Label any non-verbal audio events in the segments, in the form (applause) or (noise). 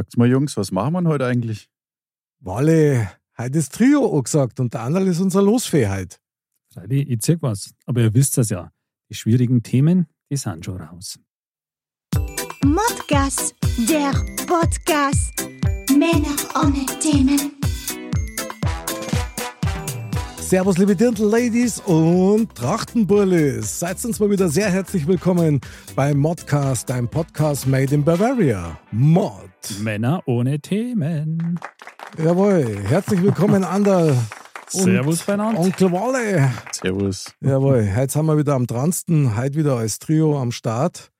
Sagt's mal, Jungs, was machen wir denn heute eigentlich? Walle, heute ist Trio angesagt und der andere ist unsere Losfähigkeit. Freilich, ich zeig was. Aber ihr wisst das ja. Die schwierigen Themen, die sind schon raus. Modcast, der Podcast. Männer ohne Themen. Servus, liebe Dirndl-Ladies und Trachtenburlis. Seid uns mal wieder sehr herzlich willkommen bei Modcast, dein Podcast made in Bavaria. Mod. Männer ohne Themen. Jawohl, herzlich willkommen, Ander. und Servus beieinander. Onkel Walle. Servus. Jawohl, heute sind wir wieder am dransten, heute wieder als Trio am Start.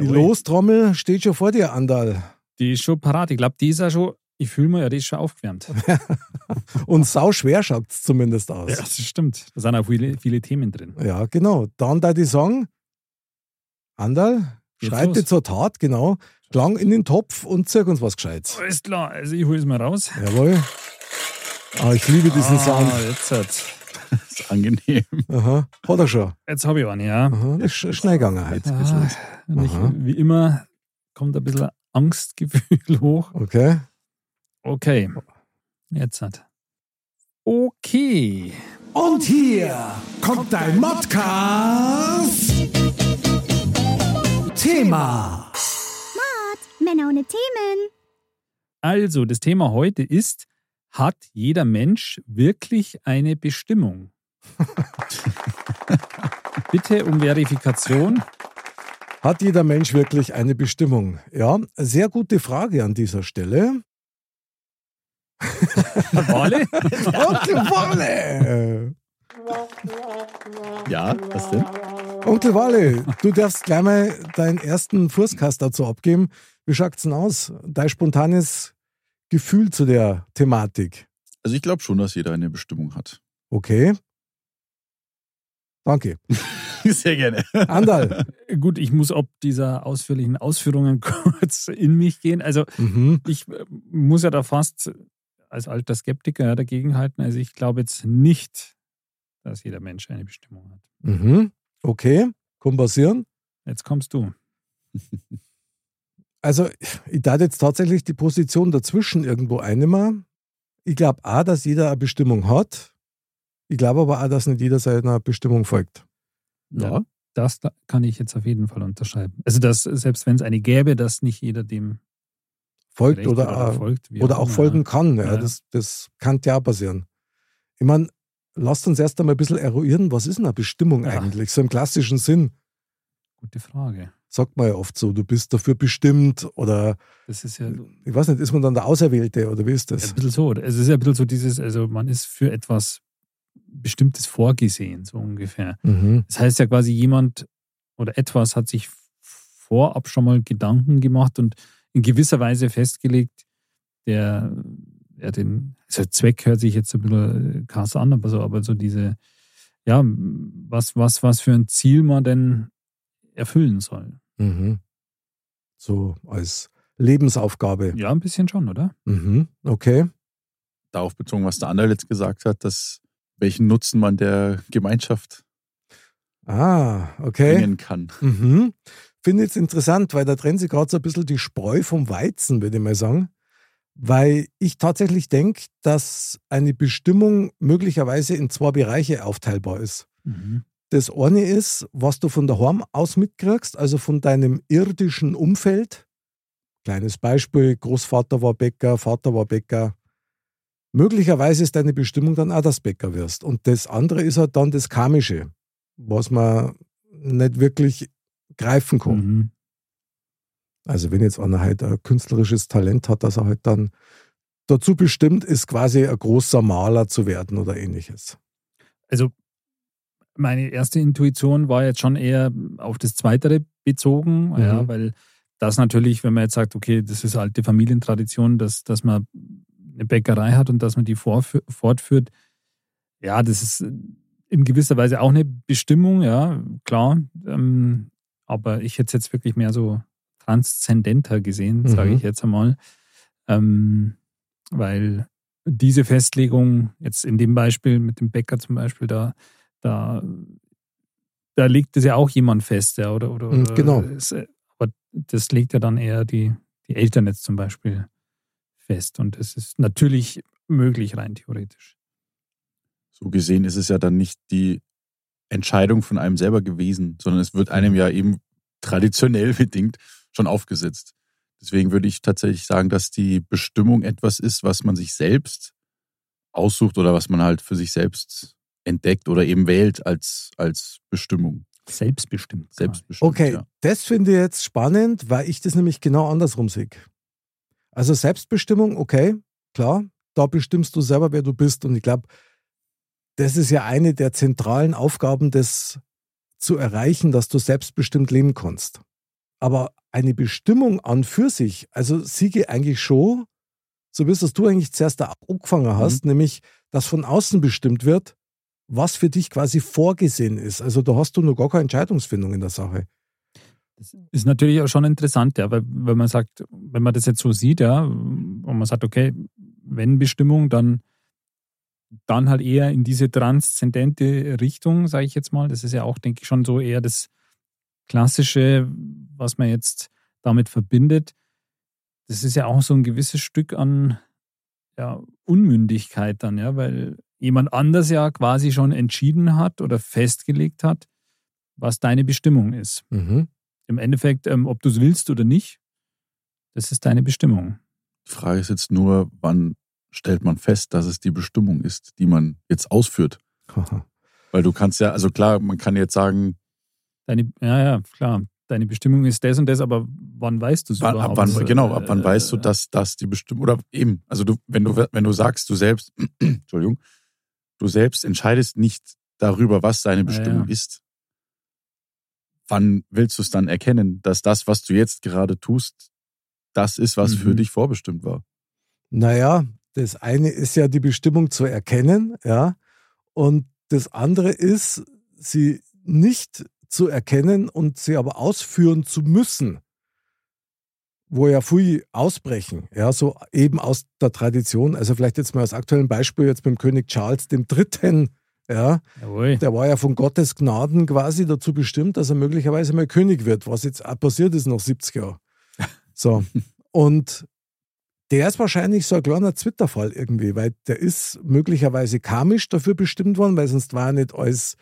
Die Jawohl. Lostrommel steht schon vor dir, Andal. Die ist schon parat. Ich glaube, die ist ja schon, ich fühle mir ja, die ist schon aufgewärmt. (laughs) Und sau schwer schaut es zumindest aus. Ja, das stimmt. Da sind auch viele, viele Themen drin. Ja, genau. Dann da die Song. Andal, schreite zur Tat, genau. Klang in den Topf und zirk uns was Gescheites. Alles klar, also ich hole es mal raus. Jawohl. Ah, ich liebe diesen Sound. Ah, jetzt, hat's. (laughs) Das ist angenehm. Aha. Hat er schon. jetzt habe ich einen, ja. Aha. Das ist sch- schnell gegangen heute. Ah, ich, wie immer kommt ein bisschen Angstgefühl (laughs) hoch. Okay. Okay, jetzt hat. Okay. Und hier kommt dein Modcast. Thema. Männer ohne Themen. Also, das Thema heute ist, hat jeder Mensch wirklich eine Bestimmung? (laughs) Bitte um Verifikation. Hat jeder Mensch wirklich eine Bestimmung? Ja, sehr gute Frage an dieser Stelle. Wale? Onkel Walle! Ja, was denn? Onkel Walle, du darfst gleich mal deinen ersten Furskast dazu abgeben. Wie schaut's denn aus? Dein spontanes Gefühl zu der Thematik. Also ich glaube schon, dass jeder eine Bestimmung hat. Okay. Danke. (laughs) Sehr gerne. Andal. Gut, ich muss ob dieser ausführlichen Ausführungen (laughs) kurz in mich gehen. Also, Mhm. ich äh, muss ja da fast als alter Skeptiker ja, dagegenhalten. Also, ich glaube jetzt nicht, dass jeder Mensch eine Bestimmung hat. Mhm. Okay. Kann passieren. Jetzt kommst du. (laughs) Also, ich darf jetzt tatsächlich die Position dazwischen irgendwo einnehmen. Ich glaube auch, dass jeder eine Bestimmung hat. Ich glaube aber auch, dass nicht jeder seiner Bestimmung folgt. Ja. Das da kann ich jetzt auf jeden Fall unterschreiben. Also, dass selbst wenn es eine gäbe, dass nicht jeder dem Folgt recht oder, auch- folgt. oder auch immer, folgen kann. Ja, Ja. Das, das kann ja auch passieren. Ich meine, lasst uns erst einmal ein bisschen eruieren, was ist denn eine Bestimmung Ja. eigentlich? So im klassischen Sinn. Gute Frage. Sagt man ja oft so, du bist dafür bestimmt oder Das ist ja ich weiß nicht, ist man dann der Auserwählte oder wie ist Ja, das? ein bisschen so. Es ist ja ein bisschen so dieses, also man ist für etwas Bestimmtes vorgesehen, so ungefähr. Mhm. Das heißt ja quasi, jemand oder etwas hat sich vorab schon mal Gedanken gemacht und in gewisser Weise festgelegt, der, der den, also Zweck hört sich jetzt ein bisschen krass an, aber so, aber so diese, ja, was, was, was für ein Ziel man denn erfüllen soll. Mhm. So als Lebensaufgabe. Ja, ein bisschen schon, oder? Mhm. Okay. Darauf bezogen, was der andere jetzt gesagt hat, dass welchen Nutzen man der Gemeinschaft Ah, okay. bringen kann. Mhm. Finde jetzt interessant, weil da trennt sich gerade so ein bisschen die Spreu vom Weizen, würde ich mal sagen. Weil ich tatsächlich denke, dass eine Bestimmung möglicherweise in zwei Bereiche aufteilbar ist. Mhm. Das eine ist, was du von daheim aus mitkriegst, also von deinem irdischen Umfeld. Kleines Beispiel, Großvater war Bäcker, Vater war Bäcker. Möglicherweise ist deine Bestimmung dann auch, dass Bäcker wirst. Und das andere ist halt dann das Karmische, was man nicht wirklich greifen kann. Mhm. Also wenn jetzt einer halt ein künstlerisches Talent hat, dass er halt dann dazu bestimmt ist, quasi ein großer Maler zu werden oder ähnliches. Also meine erste Intuition war jetzt schon eher auf das Zweitere bezogen, Mhm. ja, weil das natürlich, wenn man jetzt sagt, okay, das ist alte Familientradition, dass, dass man eine Bäckerei hat und dass man die fortführt, ja, das ist in gewisser Weise auch eine Bestimmung, ja, klar. Ähm, aber ich hätte es jetzt wirklich mehr so transzendenter gesehen, sage mhm. ich jetzt einmal. Ähm, weil diese Festlegung, jetzt in dem Beispiel mit dem Bäcker zum Beispiel, da, da, da legt es ja auch jemand fest, ja, oder, oder, mhm, genau. Es, aber das legt ja dann eher die, die Eltern jetzt zum Beispiel fest. Und das ist natürlich möglich, rein theoretisch. So gesehen ist es ja dann nicht die Entscheidung von einem selber gewesen, sondern es wird einem ja eben traditionell (laughs) bedingt schon aufgesetzt. Deswegen würde ich tatsächlich sagen, dass die Bestimmung etwas ist, was man sich selbst aussucht oder was man halt für sich selbst entdeckt oder eben wählt als, als Bestimmung. Selbstbestimmt. Selbstbestimmt. Okay, ja. das finde ich jetzt spannend, weil ich das nämlich genau andersrum sehe. Also Selbstbestimmung, okay, klar, da bestimmst du selber, wer du bist. Und ich glaube, das ist ja eine der zentralen Aufgaben, das zu erreichen, dass du selbstbestimmt leben kannst. Aber eine Bestimmung an für sich, also siege eigentlich schon, so wie es du eigentlich zuerst da angefangen hast, mhm. nämlich, dass von außen bestimmt wird, was für dich quasi vorgesehen ist. Also da hast du noch gar keine Entscheidungsfindung in der Sache. Das ist natürlich auch schon interessant, ja, weil wenn man sagt, wenn man das jetzt so sieht, ja, und man sagt, okay, wenn Bestimmung, dann, dann halt eher in diese transzendente Richtung, sage ich jetzt mal. Das ist ja auch, denke ich, schon so eher das Klassische, was man jetzt damit verbindet. Das ist ja auch so ein gewisses Stück an ja, Unmündigkeit dann, ja, weil jemand anders ja quasi schon entschieden hat oder festgelegt hat, was deine Bestimmung ist. Mhm. Im Endeffekt, ähm, ob du es willst oder nicht, das ist deine Bestimmung. Die Frage ist jetzt nur, wann stellt man fest, dass es die Bestimmung ist, die man jetzt ausführt? Weil du kannst ja, also klar, man kann jetzt sagen. Deine, ja, ja, klar. Deine Bestimmung ist das und das, aber wann weißt du es überhaupt? Ab wann, genau, ab wann äh, weißt du, dass das die Bestimmung, oder eben, also du, wenn du, wenn du sagst, du selbst, (clears throat) Entschuldigung, du selbst entscheidest nicht darüber, was deine Bestimmung ja, ja. ist. Wann willst du es dann erkennen, dass das, was du jetzt gerade tust, das ist, was mhm. für dich vorbestimmt war? Naja, das eine ist ja die Bestimmung zu erkennen, ja. Und das andere ist, sie nicht zu erkennen und sie aber ausführen zu müssen wo ja viel ausbrechen, ja, so eben aus der Tradition. Also vielleicht jetzt mal als aktuellen Beispiel jetzt beim König Charles III., ja, Jawohl. der war ja von Gottes Gnaden quasi dazu bestimmt, dass er möglicherweise mal König wird, was jetzt auch passiert ist nach 70 Jahren. So. (laughs) Und der ist wahrscheinlich so ein kleiner Zwitterfall irgendwie, weil der ist möglicherweise karmisch dafür bestimmt worden, weil sonst war er nicht als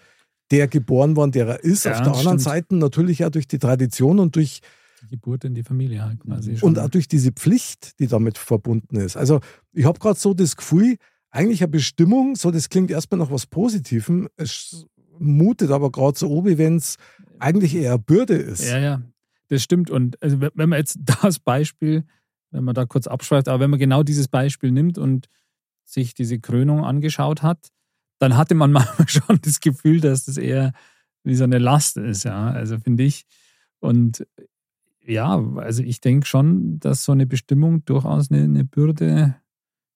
der geboren worden, der er ist. Ja, Auf der anderen stimmt. Seite natürlich auch durch die Tradition und durch die Geburt in die Familie halt quasi. Und auch durch diese Pflicht, die damit verbunden ist. Also ich habe gerade so das Gefühl, eigentlich eine Bestimmung, so das klingt erstmal nach was Positivem, es mutet aber gerade so oben, wenn es eigentlich eher Bürde ist. Ja, ja, das stimmt. Und also, wenn man jetzt (laughs) das Beispiel, wenn man da kurz abschweift, aber wenn man genau dieses Beispiel nimmt und sich diese Krönung angeschaut hat, dann hatte man (laughs) manchmal schon das Gefühl, dass das eher wie so eine Last ist, ja. Also finde ich. Und ja, also ich denke schon, dass so eine Bestimmung durchaus eine, eine Bürde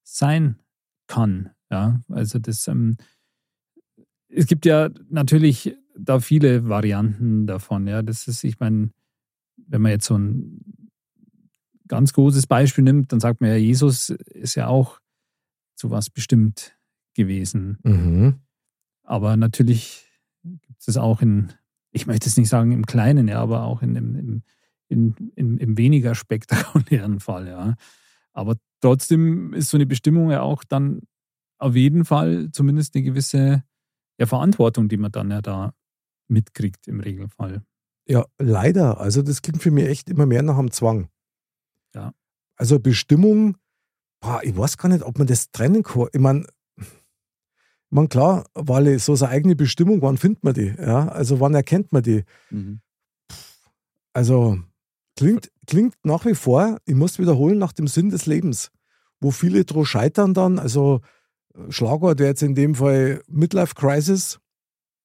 sein kann. Ja, also das, ähm, es gibt ja natürlich da viele Varianten davon. Ja, das ist, ich meine, wenn man jetzt so ein ganz großes Beispiel nimmt, dann sagt man ja, Jesus ist ja auch zu was bestimmt gewesen. Mhm. Aber natürlich gibt es auch in, ich möchte es nicht sagen im Kleinen, ja, aber auch in, im, in, in, im weniger spektakulären Fall, ja. Aber trotzdem ist so eine Bestimmung ja auch dann auf jeden Fall zumindest eine gewisse ja, Verantwortung, die man dann ja da mitkriegt im Regelfall. Ja, leider. Also das klingt für mich echt immer mehr nach einem Zwang. Ja. Also Bestimmung, boah, ich weiß gar nicht, ob man das trennen kann. Ich meine, man klar, weil so seine eigene Bestimmung, wann findet man die? Ja, also wann erkennt man die? Mhm. Also Klingt, klingt nach wie vor, ich muss wiederholen, nach dem Sinn des Lebens, wo viele drauf scheitern dann. Also äh, Schlagwort wäre jetzt in dem Fall Midlife Crisis.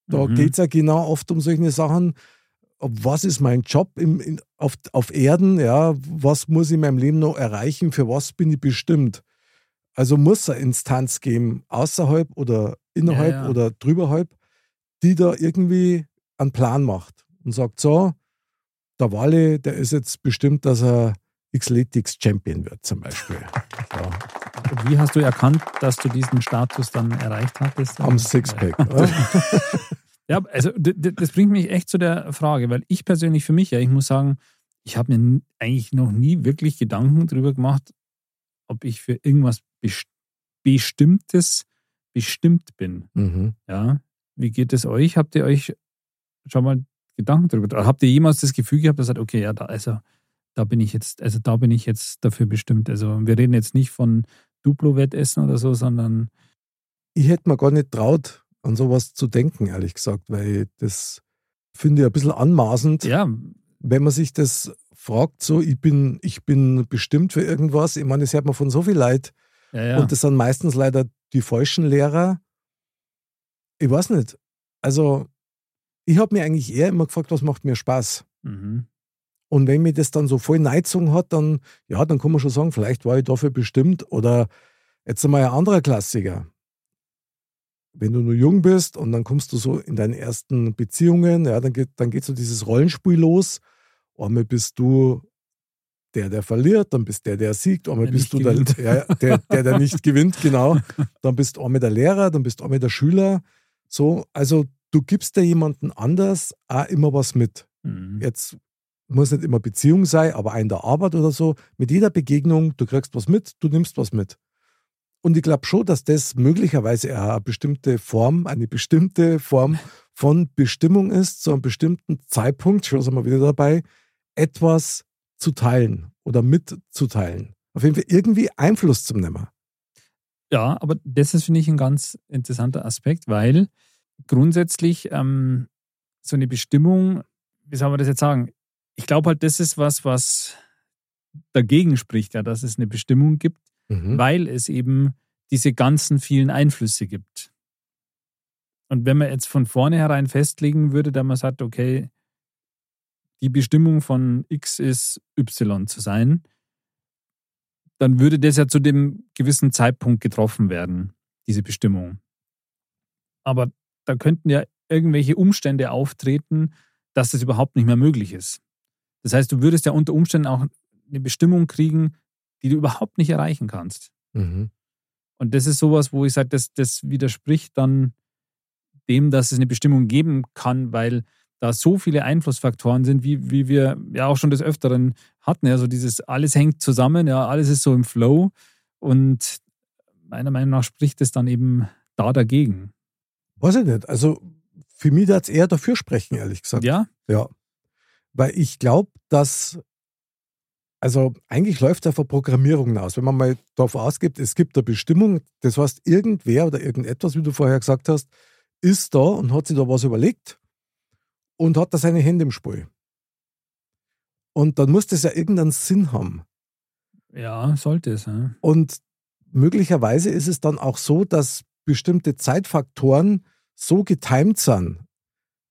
Da mhm. geht es ja genau oft um solche Sachen. Was ist mein Job im, in, auf, auf Erden, ja, was muss ich in meinem Leben noch erreichen, für was bin ich bestimmt. Also muss es eine Instanz geben, außerhalb oder innerhalb Ja, ja. oder drüberhalb, die da irgendwie einen Plan macht und sagt, so, der Wally, der ist jetzt bestimmt, dass er Xletics Champion wird zum Beispiel. (laughs) Und wie hast du erkannt, dass du diesen Status dann erreicht hattest? am Sixpack. (laughs) Ja, also das bringt mich echt zu der Frage, weil ich persönlich für mich, ja, ich muss sagen, ich habe mir eigentlich noch nie wirklich Gedanken darüber gemacht, ob ich für irgendwas best- Bestimmtes bestimmt bin. Mhm. Ja, wie geht es euch? Habt ihr euch schon mal Gedanken darüber? Habt ihr jemals das Gefühl gehabt, dass ihr sagt, okay, ja, da, also da bin ich jetzt, also da bin ich jetzt dafür bestimmt. Also wir reden jetzt nicht von Duplo-Wettessen oder so, sondern ich hätte mir gar nicht traut, an sowas zu denken, ehrlich gesagt, weil das finde ich ein bisschen anmaßend, ja, wenn man sich das fragt, so, ich bin, ich bin bestimmt für irgendwas. Ich meine, das hört man von so viel Leid ja, ja. und das sind meistens leider die falschen Lehrer. Ich weiß nicht. Also, ich habe mir eigentlich eher immer gefragt, was macht mir Spaß? mhm. Und wenn mir das dann so voll Neizung hat, dann, ja, dann kann man schon sagen, vielleicht war ich dafür bestimmt. Oder jetzt einmal ein anderer Klassiker. Wenn du nur jung bist und dann kommst du so in deine ersten Beziehungen, ja, dann geht, dann geht so dieses Rollenspiel los. Einmal bist du der, der verliert, dann bist der, der siegt, einmal Der bist du der, ja, der, der, der nicht (laughs) gewinnt, genau. Dann bist du einmal der Lehrer, dann bist du einmal der Schüler. So, also du gibst dir jemanden anders auch immer was mit Mhm. jetzt muss nicht immer Beziehung sein, aber in der Arbeit oder so, mit jeder Begegnung, du kriegst was mit, du nimmst was mit. Und ich glaube schon, dass das möglicherweise eine bestimmte Form, eine bestimmte Form von Bestimmung ist, zu einem bestimmten Zeitpunkt, schon sind wir wieder dabei, etwas zu teilen oder mitzuteilen. Auf jeden Fall irgendwie Einfluss zu nehmen. Ja, aber das ist, finde ich, ein ganz interessanter Aspekt, weil grundsätzlich ähm, so eine Bestimmung, wie soll man das jetzt sagen? Ich glaube halt, das ist was, was dagegen spricht, ja, dass es eine Bestimmung gibt, Mhm. weil es eben diese ganzen vielen Einflüsse gibt. Und wenn man jetzt von vornherein festlegen würde, dass man sagt, okay, die Bestimmung von X ist Y zu sein, dann würde das ja zu dem gewissen Zeitpunkt getroffen werden, diese Bestimmung. Aber da könnten ja irgendwelche Umstände auftreten, dass das überhaupt nicht mehr möglich ist. Das heißt, du würdest ja unter Umständen auch eine Bestimmung kriegen, die du überhaupt nicht erreichen kannst. Mhm. Und das ist sowas, wo ich sage, das, das widerspricht dann dem, dass es eine Bestimmung geben kann, weil da so viele Einflussfaktoren sind, wie, wie wir ja auch schon des Öfteren hatten. Ja, so dieses alles hängt zusammen, ja, alles ist so im Flow. Und meiner Meinung nach spricht es dann eben da dagegen. Weiß ich nicht. Also für mich darf es eher dafür sprechen, ehrlich gesagt. Ja, Ja. Weil ich glaube, dass, also eigentlich läuft es auf eine Programmierung hinaus. Wenn man mal davon ausgibt, es gibt eine Bestimmung, das heißt, irgendwer oder irgendetwas, wie du vorher gesagt hast, ist da und hat sich da was überlegt und hat da seine Hände im Spiel. Und dann muss das ja irgendeinen Sinn haben. ja, sollte es. Ja. Und möglicherweise ist es dann auch so, dass bestimmte Zeitfaktoren so getimt sind,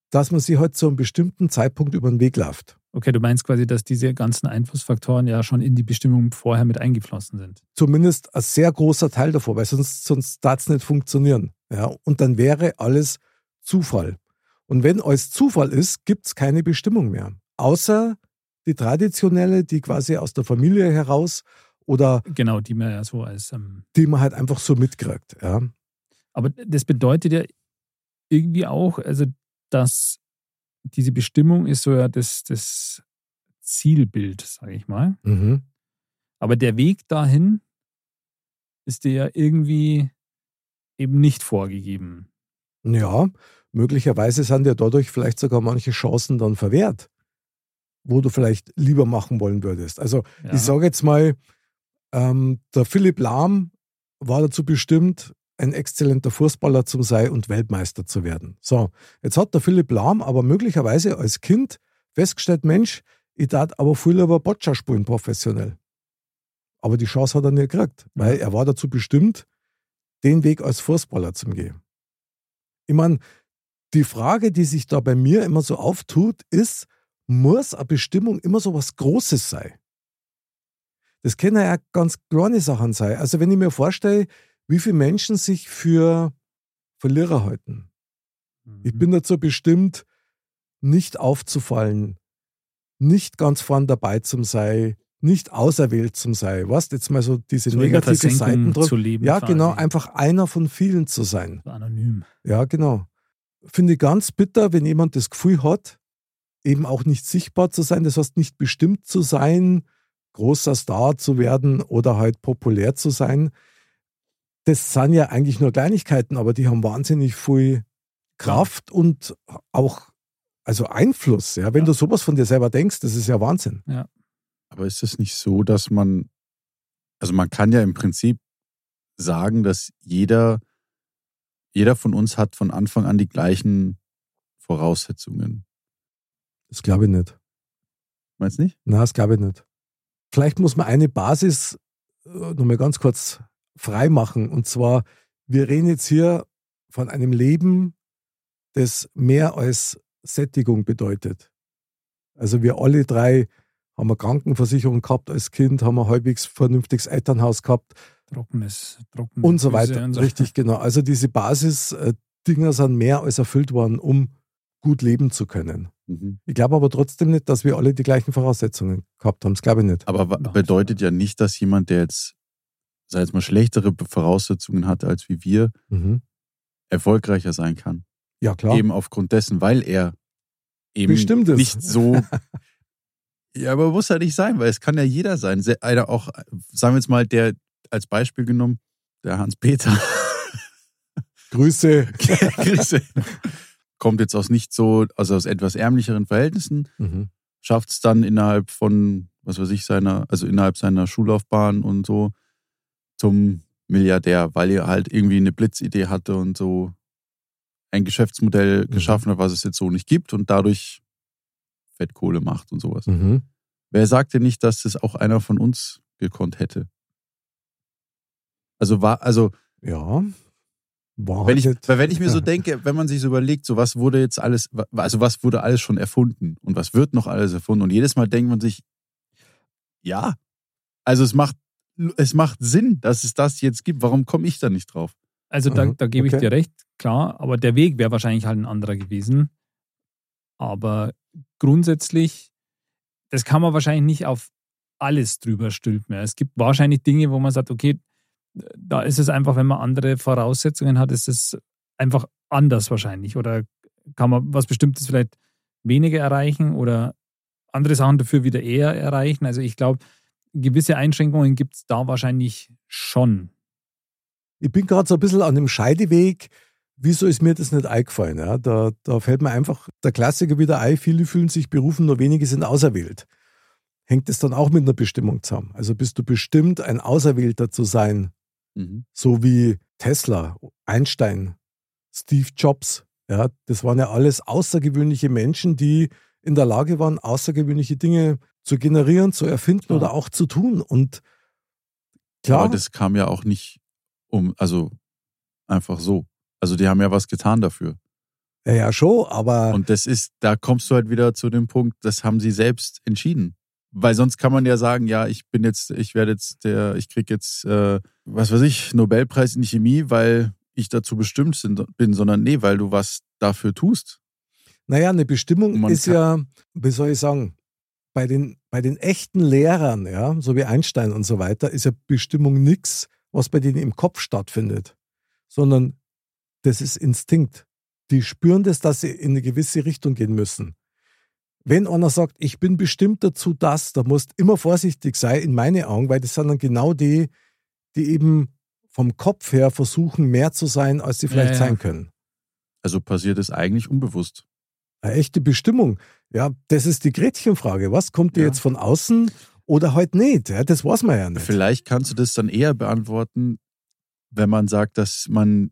dass man sie halt zu einem bestimmten Zeitpunkt über den Weg läuft. Okay, du meinst quasi, dass diese ganzen Einflussfaktoren ja schon in die Bestimmung vorher mit eingeflossen sind. Zumindest ein sehr großer Teil davon, weil sonst, sonst darf es nicht funktionieren. Ja? Und dann wäre alles Zufall. Und wenn alles Zufall ist, gibt es keine Bestimmung mehr. Außer die traditionelle, die quasi aus der Familie heraus oder Genau, die man ja so als ähm, die man halt einfach so mitkriegt. Ja? Aber das bedeutet ja irgendwie auch, also dass diese Bestimmung ist so ja das, das Zielbild, sage ich mal. Mhm. Aber der Weg dahin ist dir ja irgendwie eben nicht vorgegeben. Ja, möglicherweise sind dir dadurch vielleicht sogar manche Chancen dann verwehrt, wo du vielleicht lieber machen wollen würdest. Also Ja. ich sage jetzt mal, ähm, der Philipp Lahm war dazu bestimmt, ein exzellenter Fußballer zu sein und Weltmeister zu werden. So, jetzt hat der Philipp Lahm aber möglicherweise als Kind festgestellt, Mensch, ich darf aber viel lieber Boccia spielen professionell. Aber die Chance hat er nicht gekriegt, weil er war dazu bestimmt, den Weg als Fußballer zu gehen. Ich meine, die Frage, die sich da bei mir immer so auftut, ist, muss eine Bestimmung immer so was Großes sein. Das können ja ganz kleine Sachen sein. Also wenn ich mir vorstelle, wie viele Menschen sich für Verlierer halten. Ich bin dazu bestimmt, nicht aufzufallen, nicht ganz vorn dabei zu sein, nicht auserwählt zu sein. Was? Jetzt mal so diese So negative Seiten zu leben Ja, quasi. genau, einfach einer von vielen zu sein. Anonym. Ja, genau. Finde ich ganz bitter, wenn jemand das Gefühl hat, eben auch nicht sichtbar zu sein, das heißt nicht bestimmt zu sein, großer Star zu werden oder halt populär zu sein. Das sind ja eigentlich nur Kleinigkeiten, aber die haben wahnsinnig viel Kraft und auch also Einfluss. Ja, wenn Ja. du sowas von dir selber denkst, das ist ja Wahnsinn. Aber ist es nicht so, dass man, also man kann ja im Prinzip sagen, dass jeder, jeder von uns hat von Anfang an die gleichen Voraussetzungen. Das glaube ich nicht. Meinst du nicht? Na, das glaube ich nicht. Vielleicht muss man eine Basis äh, nochmal ganz kurz frei machen. Und zwar, wir reden jetzt hier von einem Leben, das mehr als Sättigung bedeutet. Also wir alle drei haben eine Krankenversicherung gehabt als Kind, haben ein halbwegs vernünftiges Elternhaus gehabt Trockenes, trockenes und so weiter. und so. Richtig, genau. Also diese Basis-Dinger sind mehr als erfüllt worden, um gut leben zu können. Mhm. Ich glaube aber trotzdem nicht, dass wir alle die gleichen Voraussetzungen gehabt haben. Das glaube ich nicht. Aber bedeutet ja nicht, dass jemand, der jetzt, sei jetzt mal, schlechtere Voraussetzungen hatte als wie wir, Mhm. erfolgreicher sein kann. Ja, klar. Eben aufgrund dessen, weil er eben Bestimmt ist. nicht so. (laughs) ja, aber muss ja nicht sein, weil es kann ja jeder sein. Se- Einer auch, sagen wir jetzt mal, der als Beispiel genommen, der Hans-Peter. (laughs) Grüße. (laughs) Grüße. Kommt jetzt aus nicht so, also aus etwas ärmlicheren Verhältnissen, Mhm. schafft es dann innerhalb von, was weiß ich, seiner, also innerhalb seiner Schullaufbahn und so zum Milliardär, weil er halt irgendwie eine Blitzidee hatte und so ein Geschäftsmodell Mhm. geschaffen hat, was es jetzt so nicht gibt und dadurch Fettkohle macht und sowas. Mhm. Wer sagt denn nicht, dass das auch einer von uns gekonnt hätte? Also war, also Ja. War wenn ich, weil wenn ich mir so (laughs) denke, wenn man sich so überlegt, so was wurde jetzt alles, also was wurde alles schon erfunden und was wird noch alles erfunden und jedes Mal denkt man sich, ja, also es macht, es macht Sinn, dass es das jetzt gibt. Warum komme ich da nicht drauf? Also da, Aha, da gebe ich okay. dir recht, klar, aber der Weg wäre wahrscheinlich halt ein anderer gewesen. Aber grundsätzlich, das kann man wahrscheinlich nicht auf alles drüber stülpen. Es gibt wahrscheinlich Dinge, wo man sagt, okay, da ist es einfach, wenn man andere Voraussetzungen hat, ist es einfach anders wahrscheinlich. Oder kann man was Bestimmtes vielleicht weniger erreichen oder andere Sachen dafür wieder eher erreichen. Also ich glaube, gewisse Einschränkungen gibt es da wahrscheinlich schon. Ich bin gerade so ein bisschen an dem Scheideweg. Wieso ist mir das nicht eingefallen? Ja, da, da fällt mir einfach der Klassiker wieder ein. Viele fühlen sich berufen, nur wenige sind auserwählt. Hängt es dann auch mit einer Bestimmung zusammen? Also bist du bestimmt, ein Auserwählter zu sein, Mhm. so wie Tesla, Einstein, Steve Jobs. Ja, das waren ja alles außergewöhnliche Menschen, die in der Lage waren, außergewöhnliche Dinge zu generieren, zu erfinden Klar. oder auch zu tun. Und klar, Aber das kam ja auch nicht um, also einfach so. Also die haben ja was getan dafür. ja, ja schon, aber Und das ist, da kommst du halt wieder zu dem Punkt, das haben sie selbst entschieden. Weil sonst kann man ja sagen, ja, ich bin jetzt, ich werde jetzt der, ich krieg jetzt, äh, was weiß ich, Nobelpreis in Chemie, weil ich dazu bestimmt sind, bin, sondern nee, weil du was dafür tust. Naja, eine Bestimmung ist ja, wie soll ich sagen, bei den, bei den echten Lehrern, ja, so wie Einstein und so weiter, ist ja Bestimmung nichts, was bei denen im Kopf stattfindet, sondern das ist Instinkt. Die spüren das, dass sie in eine gewisse Richtung gehen müssen. Wenn einer sagt, ich bin bestimmt dazu das, da musst immer vorsichtig sein, in meine Augen, weil das sind dann genau die, die eben vom Kopf her versuchen, mehr zu sein, als sie vielleicht Ja, ja. sein können. Also passiert es eigentlich unbewusst. Eine echte Bestimmung. Ja, das ist die Gretchenfrage. Was kommt dir Ja. jetzt von außen oder halt nicht? Ja, das weiß man ja nicht. Vielleicht kannst du das dann eher beantworten, wenn man sagt, dass man,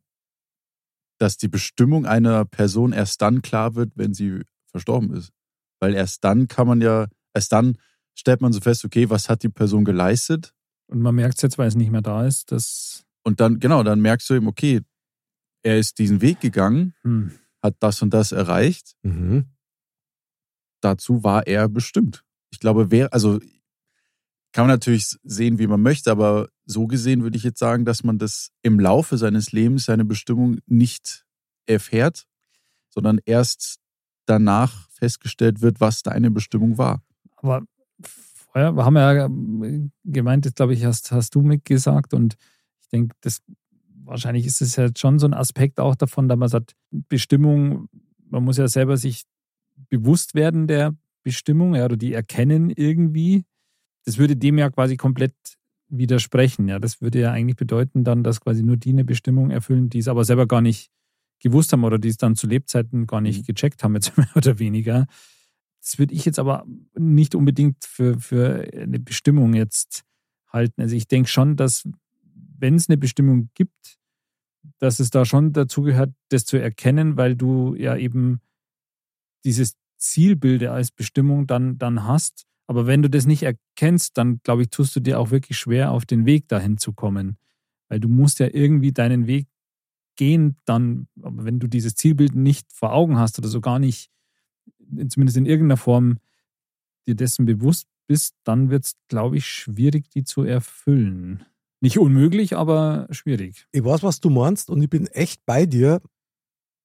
dass die Bestimmung einer Person erst dann klar wird, wenn sie verstorben ist. Weil erst dann kann man ja, erst dann stellt man so fest, okay, was hat die Person geleistet? Und man merkt es jetzt, weil es nicht mehr da ist, dass Und dann, genau, dann merkst du eben, okay, er ist diesen Weg gegangen, hm, hat das und das erreicht. Mhm. dazu war er bestimmt. Ich glaube, wer, also kann man natürlich sehen, wie man möchte, aber so gesehen würde ich jetzt sagen, dass man das im Laufe seines Lebens, seine Bestimmung nicht erfährt, sondern erst danach festgestellt wird, was deine Bestimmung war. Aber vorher haben wir ja gemeint, das glaube ich, hast, hast du mitgesagt und ich denke, das wahrscheinlich ist es ja schon so ein Aspekt auch davon, dass man sagt, Bestimmung, man muss ja selber sich bewusst werden der Bestimmung ja, oder die erkennen irgendwie. Das würde dem ja quasi komplett widersprechen. Ja, das würde ja eigentlich bedeuten dann, dass quasi nur die eine Bestimmung erfüllen, die es aber selber gar nicht gewusst haben oder die es dann zu Lebzeiten gar nicht mhm. gecheckt haben, jetzt (laughs) mehr oder weniger. Das würde ich jetzt aber nicht unbedingt für, für eine Bestimmung jetzt halten. Also ich denke schon, dass wenn es eine Bestimmung gibt, dass es da schon dazu gehört, das zu erkennen, weil du ja eben dieses Zielbilde als Bestimmung dann, dann hast. Aber wenn du das nicht erkennst, dann glaube ich, tust du dir auch wirklich schwer, auf den Weg dahin zu kommen. Weil du musst ja irgendwie deinen Weg gehen, dann, aber wenn du dieses Zielbild nicht vor Augen hast oder so gar nicht, zumindest in irgendeiner Form, dir dessen bewusst bist, dann wird es, glaube ich, schwierig, die zu erfüllen. Nicht unmöglich, aber schwierig. Ich weiß, was du meinst und ich bin echt bei dir.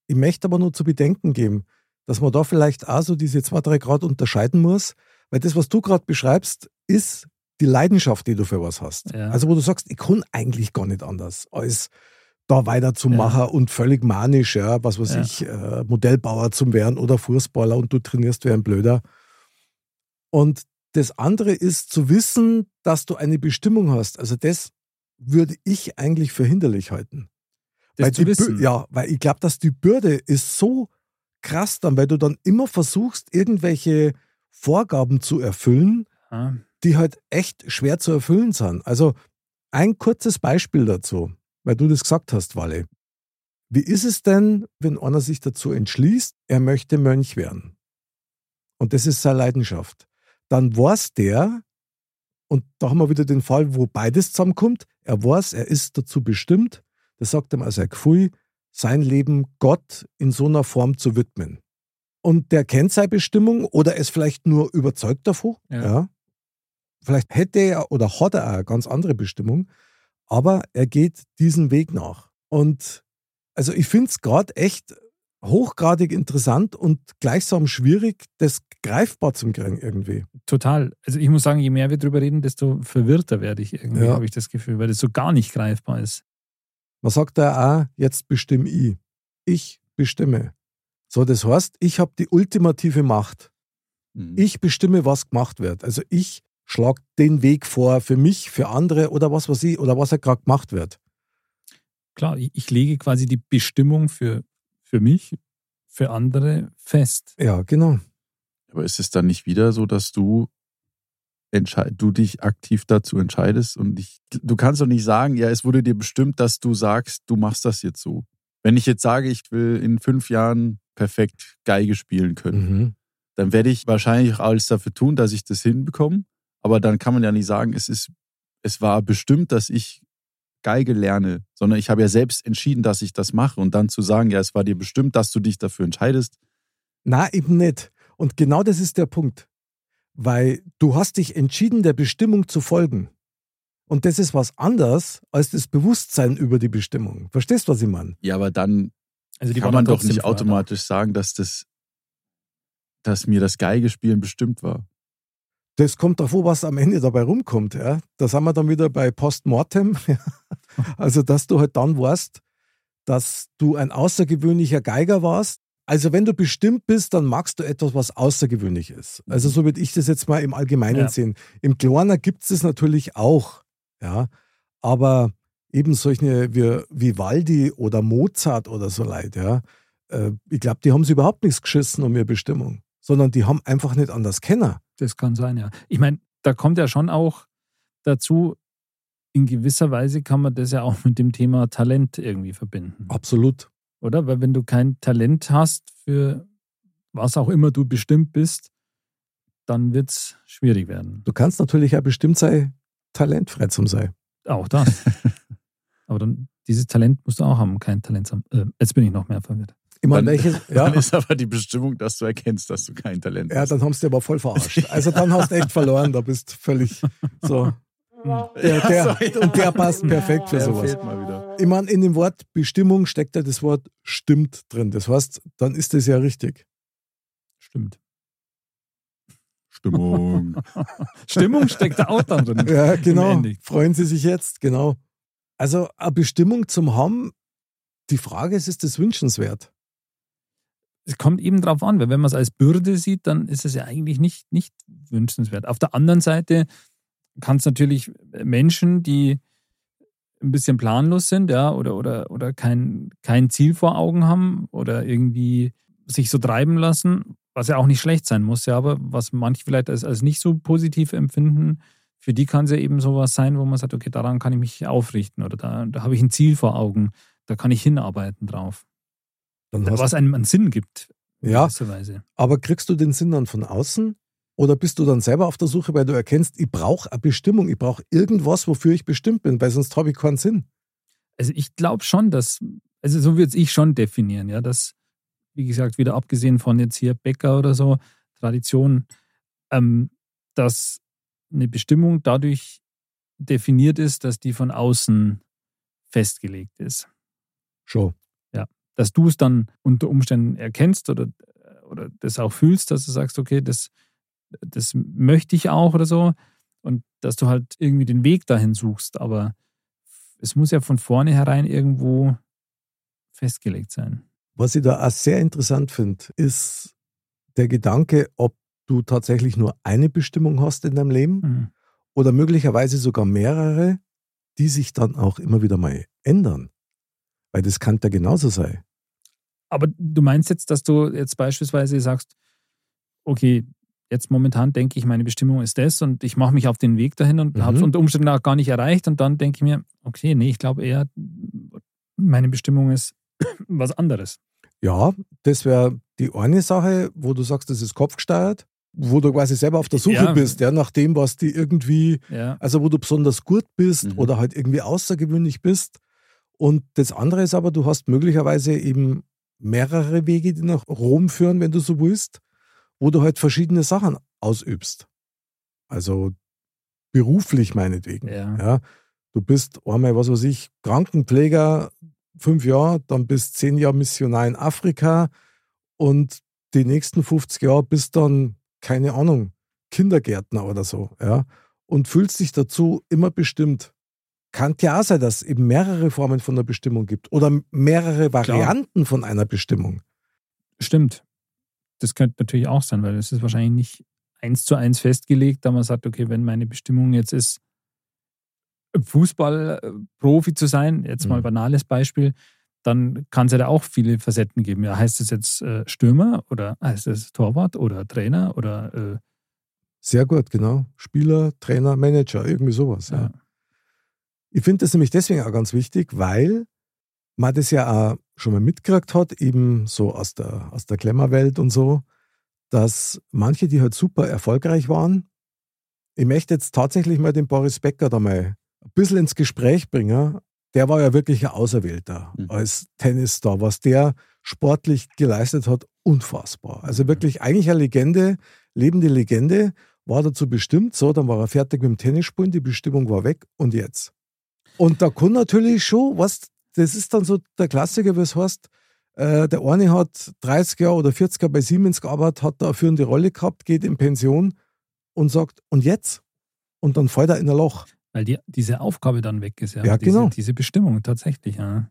Ich möchte aber nur zu bedenken geben, dass man da vielleicht auch so diese zwei, drei Grad unterscheiden muss, weil das, was du gerade beschreibst, ist die Leidenschaft, die du für was hast. Ja. Also wo du sagst, ich kann eigentlich gar nicht anders, als da weiterzumachen ja. und völlig manisch, ja, was weiß ja. ich, äh, Modellbauer zum werden oder Fußballer und du trainierst wie ein Blöder. Und das andere ist zu wissen, dass du eine Bestimmung hast. Also das würde ich eigentlich für hinderlich halten. Das weil zu wissen. Ja, weil ich glaube, dass die Bürde ist so krass dann, weil du dann immer versuchst, irgendwelche Vorgaben zu erfüllen, ah. die halt echt schwer zu erfüllen sind. Also ein kurzes Beispiel dazu, weil du das gesagt hast, Walle. Wie ist es denn, wenn einer sich dazu entschließt, er möchte Mönch werden? Und das ist seine Leidenschaft. Dann weiß der, und da haben wir wieder den Fall, wo beides zusammenkommt. Er weiß, er ist dazu bestimmt. Das sagt ihm also Gefühl, sein Leben Gott in so einer Form zu widmen. Und der kennt seine Bestimmung oder ist vielleicht nur überzeugt davon. Ja. ja. Vielleicht hätte er oder hat er eine ganz andere Bestimmung, aber er geht diesen Weg nach. Und also ich finde es gerade echt hochgradig interessant und gleichsam schwierig, das greifbar zu kriegen irgendwie. Total. Also ich muss sagen, je mehr wir darüber reden, desto verwirrter werde ich irgendwie, ja. habe ich das Gefühl, weil das so gar nicht greifbar ist. Man sagt da auch, jetzt bestimme ich. Ich bestimme. So, das heißt, ich habe die ultimative Macht. Mhm. Ich bestimme, was gemacht wird. Also ich schlage den Weg vor für mich, für andere oder was weiß ich, oder was er halt gerade gemacht wird. Klar, ich lege quasi die Bestimmung für für mich, für andere fest. Ja, genau. Aber ist es dann nicht wieder so, dass du du dich aktiv dazu entscheidest und ich, du kannst doch nicht sagen, ja, es wurde dir bestimmt, dass du sagst, du machst das jetzt so. Wenn ich jetzt sage, ich will in fünf Jahren perfekt Geige spielen können, mhm. dann werde ich wahrscheinlich auch alles dafür tun, dass ich das hinbekomme. Aber dann kann man ja nicht sagen, es ist, es war bestimmt, dass ich Geige lerne, sondern ich habe ja selbst entschieden, dass ich das mache und dann zu sagen, ja, es war dir bestimmt, dass du dich dafür entscheidest. Na, eben nicht. Und genau das ist der Punkt. Weil du hast dich entschieden, der Bestimmung zu folgen. Und das ist was anderes als das Bewusstsein über die Bestimmung. Verstehst du, was ich meine? Ja, aber dann also kann man doch nicht automatisch sagen, dass das, dass mir das Geigespielen bestimmt war. Das kommt davor, was am Ende dabei rumkommt. Ja. Da sind wir dann wieder bei Postmortem. (laughs) also, dass du halt dann weißt, dass du ein außergewöhnlicher Geiger warst. Also, wenn du bestimmt bist, dann magst du etwas, was außergewöhnlich ist. Also, so würde ich das jetzt mal im Allgemeinen ja. sehen. Im Kleiner gibt es das natürlich auch. Ja. Aber eben solche wie Vivaldi oder Mozart oder so Leute, ja. Äh, ich glaube, die haben sie überhaupt nichts geschissen um ihre Bestimmung, sondern die haben einfach nicht anders kennen. Das kann sein, ja. Ich meine, da kommt ja schon auch dazu, in gewisser Weise kann man das ja auch mit dem Thema Talent irgendwie verbinden. Absolut. Oder? Weil wenn du kein Talent hast für was auch immer du bestimmt bist, dann wird es schwierig werden. Du kannst natürlich ja bestimmt sein, talentfrei zum sein. Auch das. (laughs) Aber dann, dieses Talent musst du auch haben, kein Talent haben. Äh, jetzt bin ich noch mehr verwirrt. Ich meine, Dann, welches, (laughs) ja, dann ist aber die Bestimmung, dass du erkennst, dass du kein Talent ja, hast. dann haben sie aber voll verarscht. Also dann hast du echt verloren, da bist du völlig so. Der, der, ja. Und der passt perfekt für sowas. fehlt mal wieder. Ich meine, in dem Wort Bestimmung steckt ja das Wort stimmt drin. Das heißt, dann ist das ja richtig. Stimmt. Stimmung. (laughs) Stimmung steckt da auch dann drin. Ja, genau. Freuen Sie sich jetzt, genau. Also eine Bestimmung zum haben, die Frage ist, ist das wünschenswert? Es kommt eben drauf an, weil wenn man es als Bürde sieht, dann ist es ja eigentlich nicht, nicht wünschenswert. Auf der anderen Seite kann es natürlich Menschen, die ein bisschen planlos sind, ja, oder, oder, oder kein, kein Ziel vor Augen haben oder irgendwie sich so treiben lassen, was ja auch nicht schlecht sein muss, ja, aber was manche vielleicht als, als nicht so positiv empfinden, für die kann es ja eben sowas sein, wo man sagt, okay, daran kann ich mich aufrichten oder da, da habe ich ein Ziel vor Augen, da kann ich hinarbeiten drauf. Dann Was einem einen Sinn gibt. Ja. aber kriegst du den Sinn dann von außen? Oder bist du dann selber auf der Suche, weil du erkennst, ich brauche eine Bestimmung, ich brauche irgendwas, wofür ich bestimmt bin, weil sonst habe ich keinen Sinn. Also ich glaube schon, dass, also so würde ich schon definieren, ja, dass, wie gesagt, wieder abgesehen von jetzt hier Bäcker oder so, Tradition, ähm, dass eine Bestimmung dadurch definiert ist, dass die von außen festgelegt ist. Schon. Dass du es dann unter Umständen erkennst oder, oder das auch fühlst, dass du sagst, okay, das, das möchte ich auch oder so. Und dass du halt irgendwie den Weg dahin suchst. Aber es muss ja von vornherein irgendwo festgelegt sein. Was ich da auch sehr interessant finde, ist der Gedanke, ob du tatsächlich nur eine Bestimmung hast in deinem Leben Mhm. oder möglicherweise sogar mehrere, die sich dann auch immer wieder mal ändern. Weil das kann ja genauso sein. Aber du meinst jetzt, dass du jetzt beispielsweise sagst, okay, jetzt momentan denke ich, meine Bestimmung ist das und ich mache mich auf den Weg dahin und Mhm. habe es unter Umständen auch gar nicht erreicht und dann denke ich mir, okay, nee, ich glaube eher, meine Bestimmung ist (clears throat) was anderes. Ja, das wäre die eine Sache, wo du sagst, das ist kopfgesteuert, wo du quasi selber auf der Suche Ja. bist, ja, nach dem, was die irgendwie, Ja, also wo du besonders gut bist Mhm. oder halt irgendwie außergewöhnlich bist. Und das andere ist aber, du hast möglicherweise eben mehrere Wege, die nach Rom führen, wenn du so willst, wo du halt verschiedene Sachen ausübst. Also beruflich meinetwegen. ja. Ja, du bist einmal, was weiß ich, Krankenpfleger, fünf Jahre, dann bist zehn Jahre Missionar in Afrika und die nächsten 50 Jahre bist dann, keine Ahnung, Kindergärtner oder so, ja, und fühlst dich dazu immer bestimmt. Kann ja auch sein, dass es eben mehrere Formen von der Bestimmung gibt oder mehrere Varianten von einer Bestimmung. Stimmt. Das könnte natürlich auch sein, weil es ist wahrscheinlich nicht eins zu eins festgelegt, da man sagt, okay, wenn meine Bestimmung jetzt ist, Fußballprofi zu sein, jetzt mal Mhm. banales Beispiel, dann kann es ja da auch viele Facetten geben. Ja, heißt es jetzt äh, Stürmer oder heißt es Torwart oder Trainer oder äh, Sehr gut, genau. Spieler, Trainer, Manager, irgendwie sowas. Ja. ja. Ich finde das nämlich deswegen auch ganz wichtig, weil man das ja auch schon mal mitgekriegt hat, eben so aus der, aus der Klemmerwelt und so, dass manche, die halt super erfolgreich waren, ich möchte jetzt tatsächlich mal den Boris Becker da mal ein bisschen ins Gespräch bringen. Der war ja wirklich ein Auserwählter Mhm. als Tennisstar, was der sportlich geleistet hat, unfassbar. Also wirklich eigentlich eine Legende, lebende Legende, war dazu bestimmt, so, dann war er fertig mit dem Tennisspielen, die Bestimmung war weg und jetzt. Und da kann natürlich schon, was, das ist dann so der Klassiker, was heißt, äh, der eine hat 30 Jahre oder 40 Jahre bei Siemens gearbeitet, hat da eine führende Rolle gehabt, geht in Pension und sagt, und jetzt? Und dann fällt er in ein Loch. Weil die, diese Aufgabe dann weg ist. Ja, Ja, diese, genau. Diese Bestimmung tatsächlich. Ja.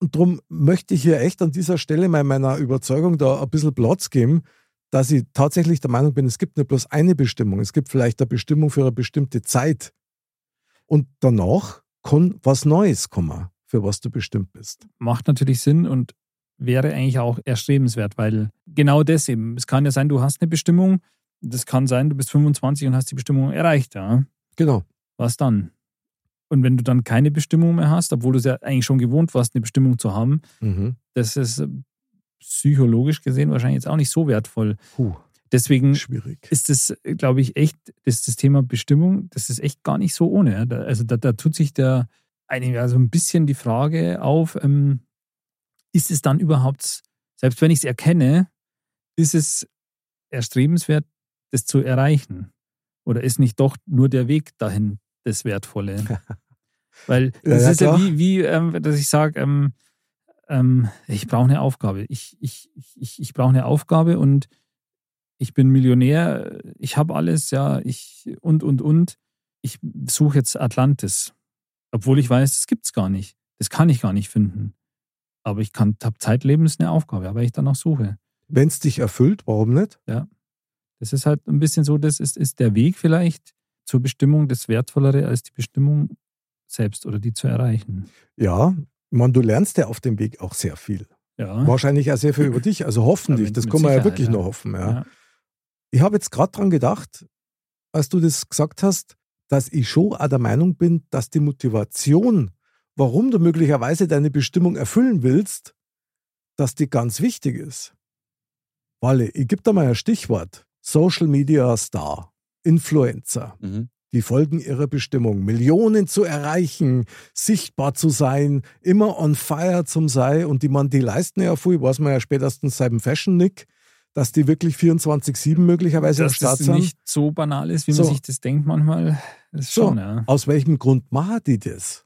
Und darum möchte ich hier echt an dieser Stelle mal meiner Überzeugung da ein bisschen Platz geben, dass ich tatsächlich der Meinung bin, es gibt nicht bloß eine Bestimmung, es gibt vielleicht eine Bestimmung für eine bestimmte Zeit. Und danach kann was Neues kommen, für was du bestimmt bist. macht natürlich Sinn und wäre eigentlich auch erstrebenswert, weil genau das eben. Es kann ja sein, du hast eine Bestimmung. Das kann sein, du bist 25 und hast die Bestimmung erreicht, ja. Genau. Was dann? Und wenn du dann keine Bestimmung mehr hast, obwohl du es ja eigentlich schon gewohnt warst, eine Bestimmung zu haben, Mhm. das ist psychologisch gesehen wahrscheinlich jetzt auch nicht so wertvoll. Puh, Deswegen schwierig. ist das, glaube ich, echt, das, das Thema Bestimmung, das ist echt gar nicht so ohne. ja. Da, also da, da tut sich der eigentlich also ein bisschen die Frage auf, ähm, ist es dann überhaupt Selbst wenn ich es erkenne, ist es erstrebenswert, das zu erreichen. Oder ist nicht doch nur der Weg dahin das Wertvolle? (laughs) Weil Ja, das ja, ist ja klar. wie, wie ähm, dass ich sage, ähm, ähm, ich brauche eine Aufgabe. Ich, ich, ich, ich brauche eine Aufgabe und ich bin Millionär, ich habe alles, ja, ich und, und, und. Ich suche jetzt Atlantis. Obwohl ich weiß, das gibt es gar nicht. Das kann ich gar nicht finden. Aber ich kann, habe zeitlebens eine Aufgabe, aber ich danach suche. Wenn es dich erfüllt, warum nicht? Das ist halt ein bisschen so, das ist, ist der Weg vielleicht zur Bestimmung das Wertvollere als die Bestimmung selbst oder die zu erreichen. Ja, man, du lernst ja auf dem Weg auch sehr viel. Ja. Wahrscheinlich auch sehr viel über (clears throat) dich. Also hoffentlich, Ja, das kann man ja wirklich ja. nur hoffen. Ja. Ich habe jetzt gerade dran gedacht, als du das gesagt hast, dass ich schon auch der Meinung bin, dass die Motivation, warum du möglicherweise deine Bestimmung erfüllen willst, dass die ganz wichtig ist. Walle, ich gebe da mal ein Stichwort. Social Media Star, Influencer, Mhm. die folgen ihrer Bestimmung, Millionen zu erreichen, sichtbar zu sein, immer on fire zum sein und die man, die leisten ja viel, weiß man ja spätestens seit dem Fashion Nick, dass die wirklich 24-7 möglicherweise am Dass Start das sind. nicht so banal ist, wie So. man sich das denkt manchmal. Das ist So. schon, ja. Aus welchem Grund machen die das?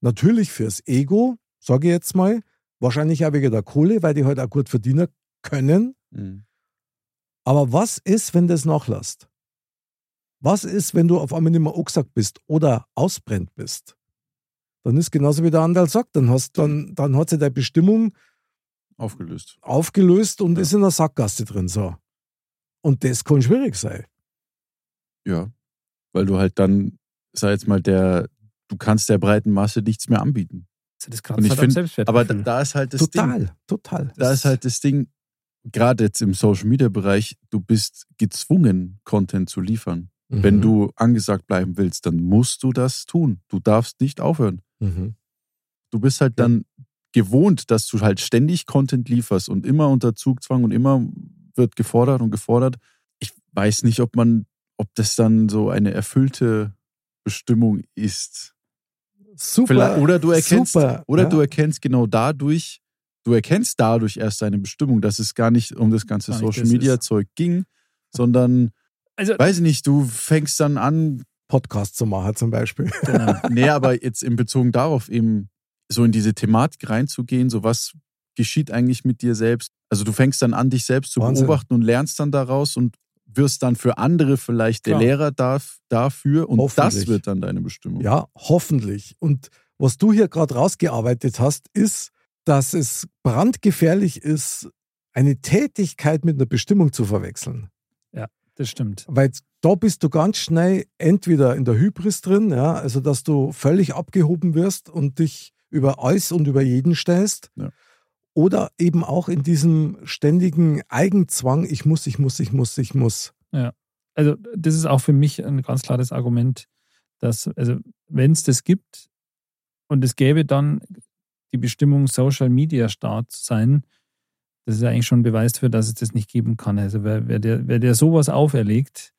Natürlich fürs Ego, sage ich jetzt mal, wahrscheinlich auch wegen der Kohle, weil die halt auch gut verdienen können. Mhm. Aber was ist, wenn das nachlässt? Was ist, wenn du auf einmal nicht mehr angesagt bist oder ausbrennt bist? Dann ist genauso wie der Anwalt sagt, dann, hast, dann, dann hat sich deine Bestimmung Aufgelöst. aufgelöst und Ja. ist in der Sackgasse drin. So. Und das kann schwierig sein. Ja. Weil du halt dann, sag jetzt mal, der, du kannst der breiten Masse nichts mehr anbieten. Das Und kratzt ich halt find-. Aber da, da ist halt das Ding. total, total. Da ist halt das Ding, gerade jetzt im Social Media Bereich, du bist gezwungen, Content zu liefern. Wenn Mhm. du angesagt bleiben willst, dann musst du das tun. Du darfst nicht aufhören. Mhm. Du bist halt Ja. dann gewohnt, dass du halt ständig Content lieferst und immer unter Zugzwang und immer wird gefordert und gefordert. Ich weiß nicht, ob man, ob das dann so eine erfüllte Bestimmung ist. Super. Vielleicht, oder du erkennst, super, oder ja. du erkennst genau dadurch, du erkennst dadurch erst deine Bestimmung, dass es gar nicht um das ganze Social Media ist. Zeug ging, sondern, also, weiß ich nicht, du fängst dann an, Podcast zu machen zum Beispiel. genau. nee, aber jetzt in Bezug darauf eben so in diese Thematik reinzugehen, so was geschieht eigentlich mit dir selbst. Also du fängst dann an, dich selbst zu Wahnsinn. beobachten und lernst dann daraus und wirst dann für andere vielleicht der Klar. Lehrer darf, dafür und das wird dann deine Bestimmung. Ja, hoffentlich. Und was du hier gerade rausgearbeitet hast, ist, dass es brandgefährlich ist, eine Tätigkeit mit einer Bestimmung zu verwechseln. das stimmt. Weil da bist du ganz schnell entweder in der Hybris drin, ja, also dass du völlig abgehoben wirst und dich über alles und über jeden stellst. Ja. Oder eben auch in diesem ständigen Eigenzwang, ich muss, ich muss, ich muss, ich muss. Also, das ist auch für mich ein ganz klares Argument, dass, also, wenn es das gibt und es gäbe dann die Bestimmung Social Media Start sein, das ist ja eigentlich schon ein Beweis dafür, dass es das nicht geben kann. Also, wer, wer, der, wer der sowas auferlegt,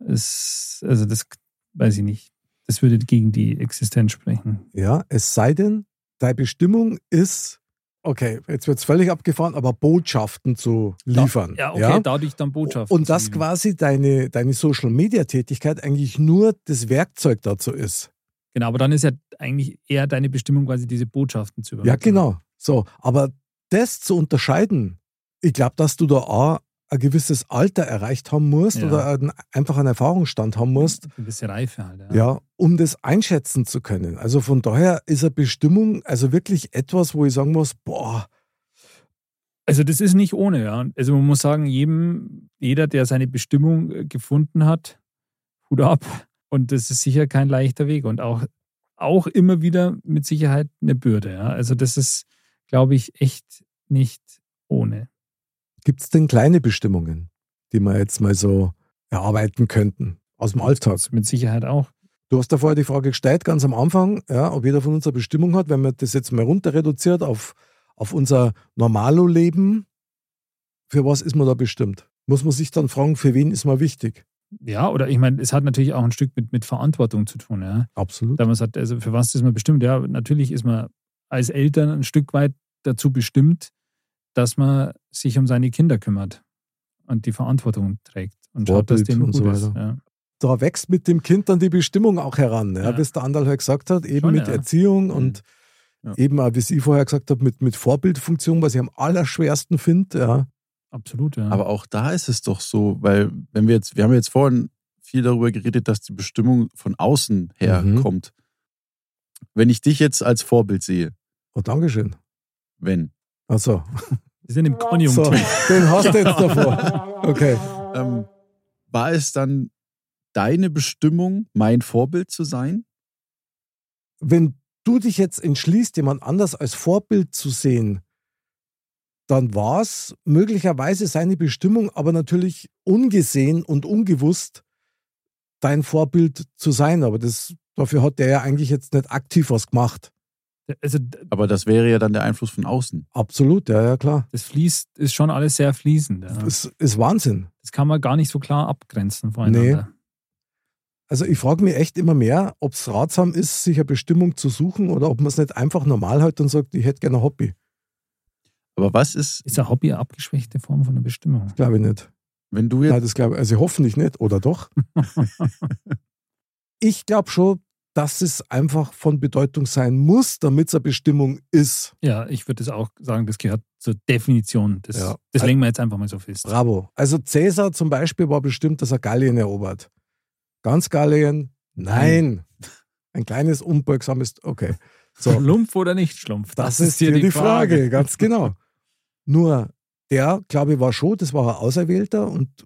ist, also, das weiß ich nicht. Das würde gegen die Existenz sprechen. Ja, es sei denn, deine Bestimmung ist, okay, jetzt wird es völlig abgefahren, aber Botschaften zu liefern. Ja, okay, dadurch dann Botschaften. Und dass quasi deine, deine Social-Media-Tätigkeit eigentlich nur das Werkzeug dazu ist. Genau, aber dann ist ja eigentlich eher deine Bestimmung, quasi diese Botschaften zu Ja, übermitteln. genau. So, aber das zu unterscheiden, ich glaube, dass du da auch ein gewisses Alter erreicht haben musst Ja. oder einfach einen Erfahrungsstand haben musst, Eine gewisse Reife halt. Ja. ja. um das einschätzen zu können. Also von daher ist eine Bestimmung also wirklich etwas, wo ich sagen muss, boah, Also das ist nicht ohne, ja. Also man muss sagen, jedem, jeder, der seine Bestimmung äh, gefunden hat, Hut ab. Und das ist sicher kein leichter Weg und auch, auch immer wieder mit Sicherheit eine Bürde, ja. Also das ist, glaube ich, echt nicht ohne. Gibt es denn kleine Bestimmungen, die wir jetzt mal so erarbeiten könnten aus dem Alltag? Mit Sicherheit auch. Du hast da vorher die Frage gestellt, ganz am Anfang, ja, ob jeder von uns eine Bestimmung hat. Wenn man das jetzt mal runter reduziert auf, auf unser Normalo-Leben, für was ist man da bestimmt? Muss man sich dann fragen, für wen ist man wichtig? Ja, oder ich meine, es hat natürlich auch ein Stück mit, mit Verantwortung zu tun, ja. Absolut. Da man sagt, also für was ist man bestimmt? Ja, natürlich ist man als Eltern ein Stück weit dazu bestimmt, dass man sich um seine Kinder kümmert und die Verantwortung trägt und schaut, dass Vorbild dem und gut so ist. weiter. Ja. Da wächst mit dem Kind dann die Bestimmung auch heran, ja, Ja. bis der Andal halt gesagt hat, eben Schon, mit ja. Erziehung Mhm. und Ja. eben auch, wie Sie vorher gesagt haben, mit, mit Vorbildfunktion, was ich am allerschwersten finde. Ja. Absolut, ja. Aber auch da ist es doch so, weil wenn wir jetzt, wir haben jetzt vorhin viel darüber geredet, dass die Bestimmung von außen her Mhm. kommt. Wenn ich dich jetzt als Vorbild sehe, Oh, Dankeschön. wenn, Also, wir sind im so, Konjunktiv. den hast du jetzt (laughs) davor. Okay. ähm, war es dann deine Bestimmung, mein Vorbild zu sein? Wenn du dich jetzt entschließt, jemand anders als Vorbild zu sehen, dann war es möglicherweise seine Bestimmung, aber natürlich ungesehen und ungewusst dein Vorbild zu sein. Aber das, dafür hat der ja eigentlich jetzt nicht aktiv was gemacht. Also Aber das wäre ja dann der Einfluss von außen. Absolut, ja, ja, klar. das fließt, ist schon alles sehr fließend. Ja. Das ist Wahnsinn. Das kann man gar nicht so klar abgrenzen voneinander. Also ich frage mich echt immer mehr, ob es ratsam ist, sich eine Bestimmung zu suchen oder ob man es nicht einfach normal hat und sagt, ich hätte gerne ein Hobby. Aber was ist, Ist ein Hobby eine abgeschwächte Form von einer Bestimmung? Glaube ich nicht. wenn du Nein, jetzt, das glaube ich, also hoffentlich nicht, oder doch? (laughs) ich glaube schon, dass es einfach von Bedeutung sein muss, damit es eine Bestimmung ist. Ja, ich würde das auch sagen, das gehört zur Definition. Das, Ja. das legen wir jetzt einfach mal so fest. Bravo. Also Cäsar zum Beispiel war bestimmt, dass er Gallien erobert. Ganz Gallien? Nein. (laughs) Ein kleines, unbeugsames, okay. So, (laughs) Schlumpf oder nicht Schlumpf? das, ist hier die Frage. ganz genau. (laughs) Nur, der, glaube ich, war schon, das war ein Auserwählter und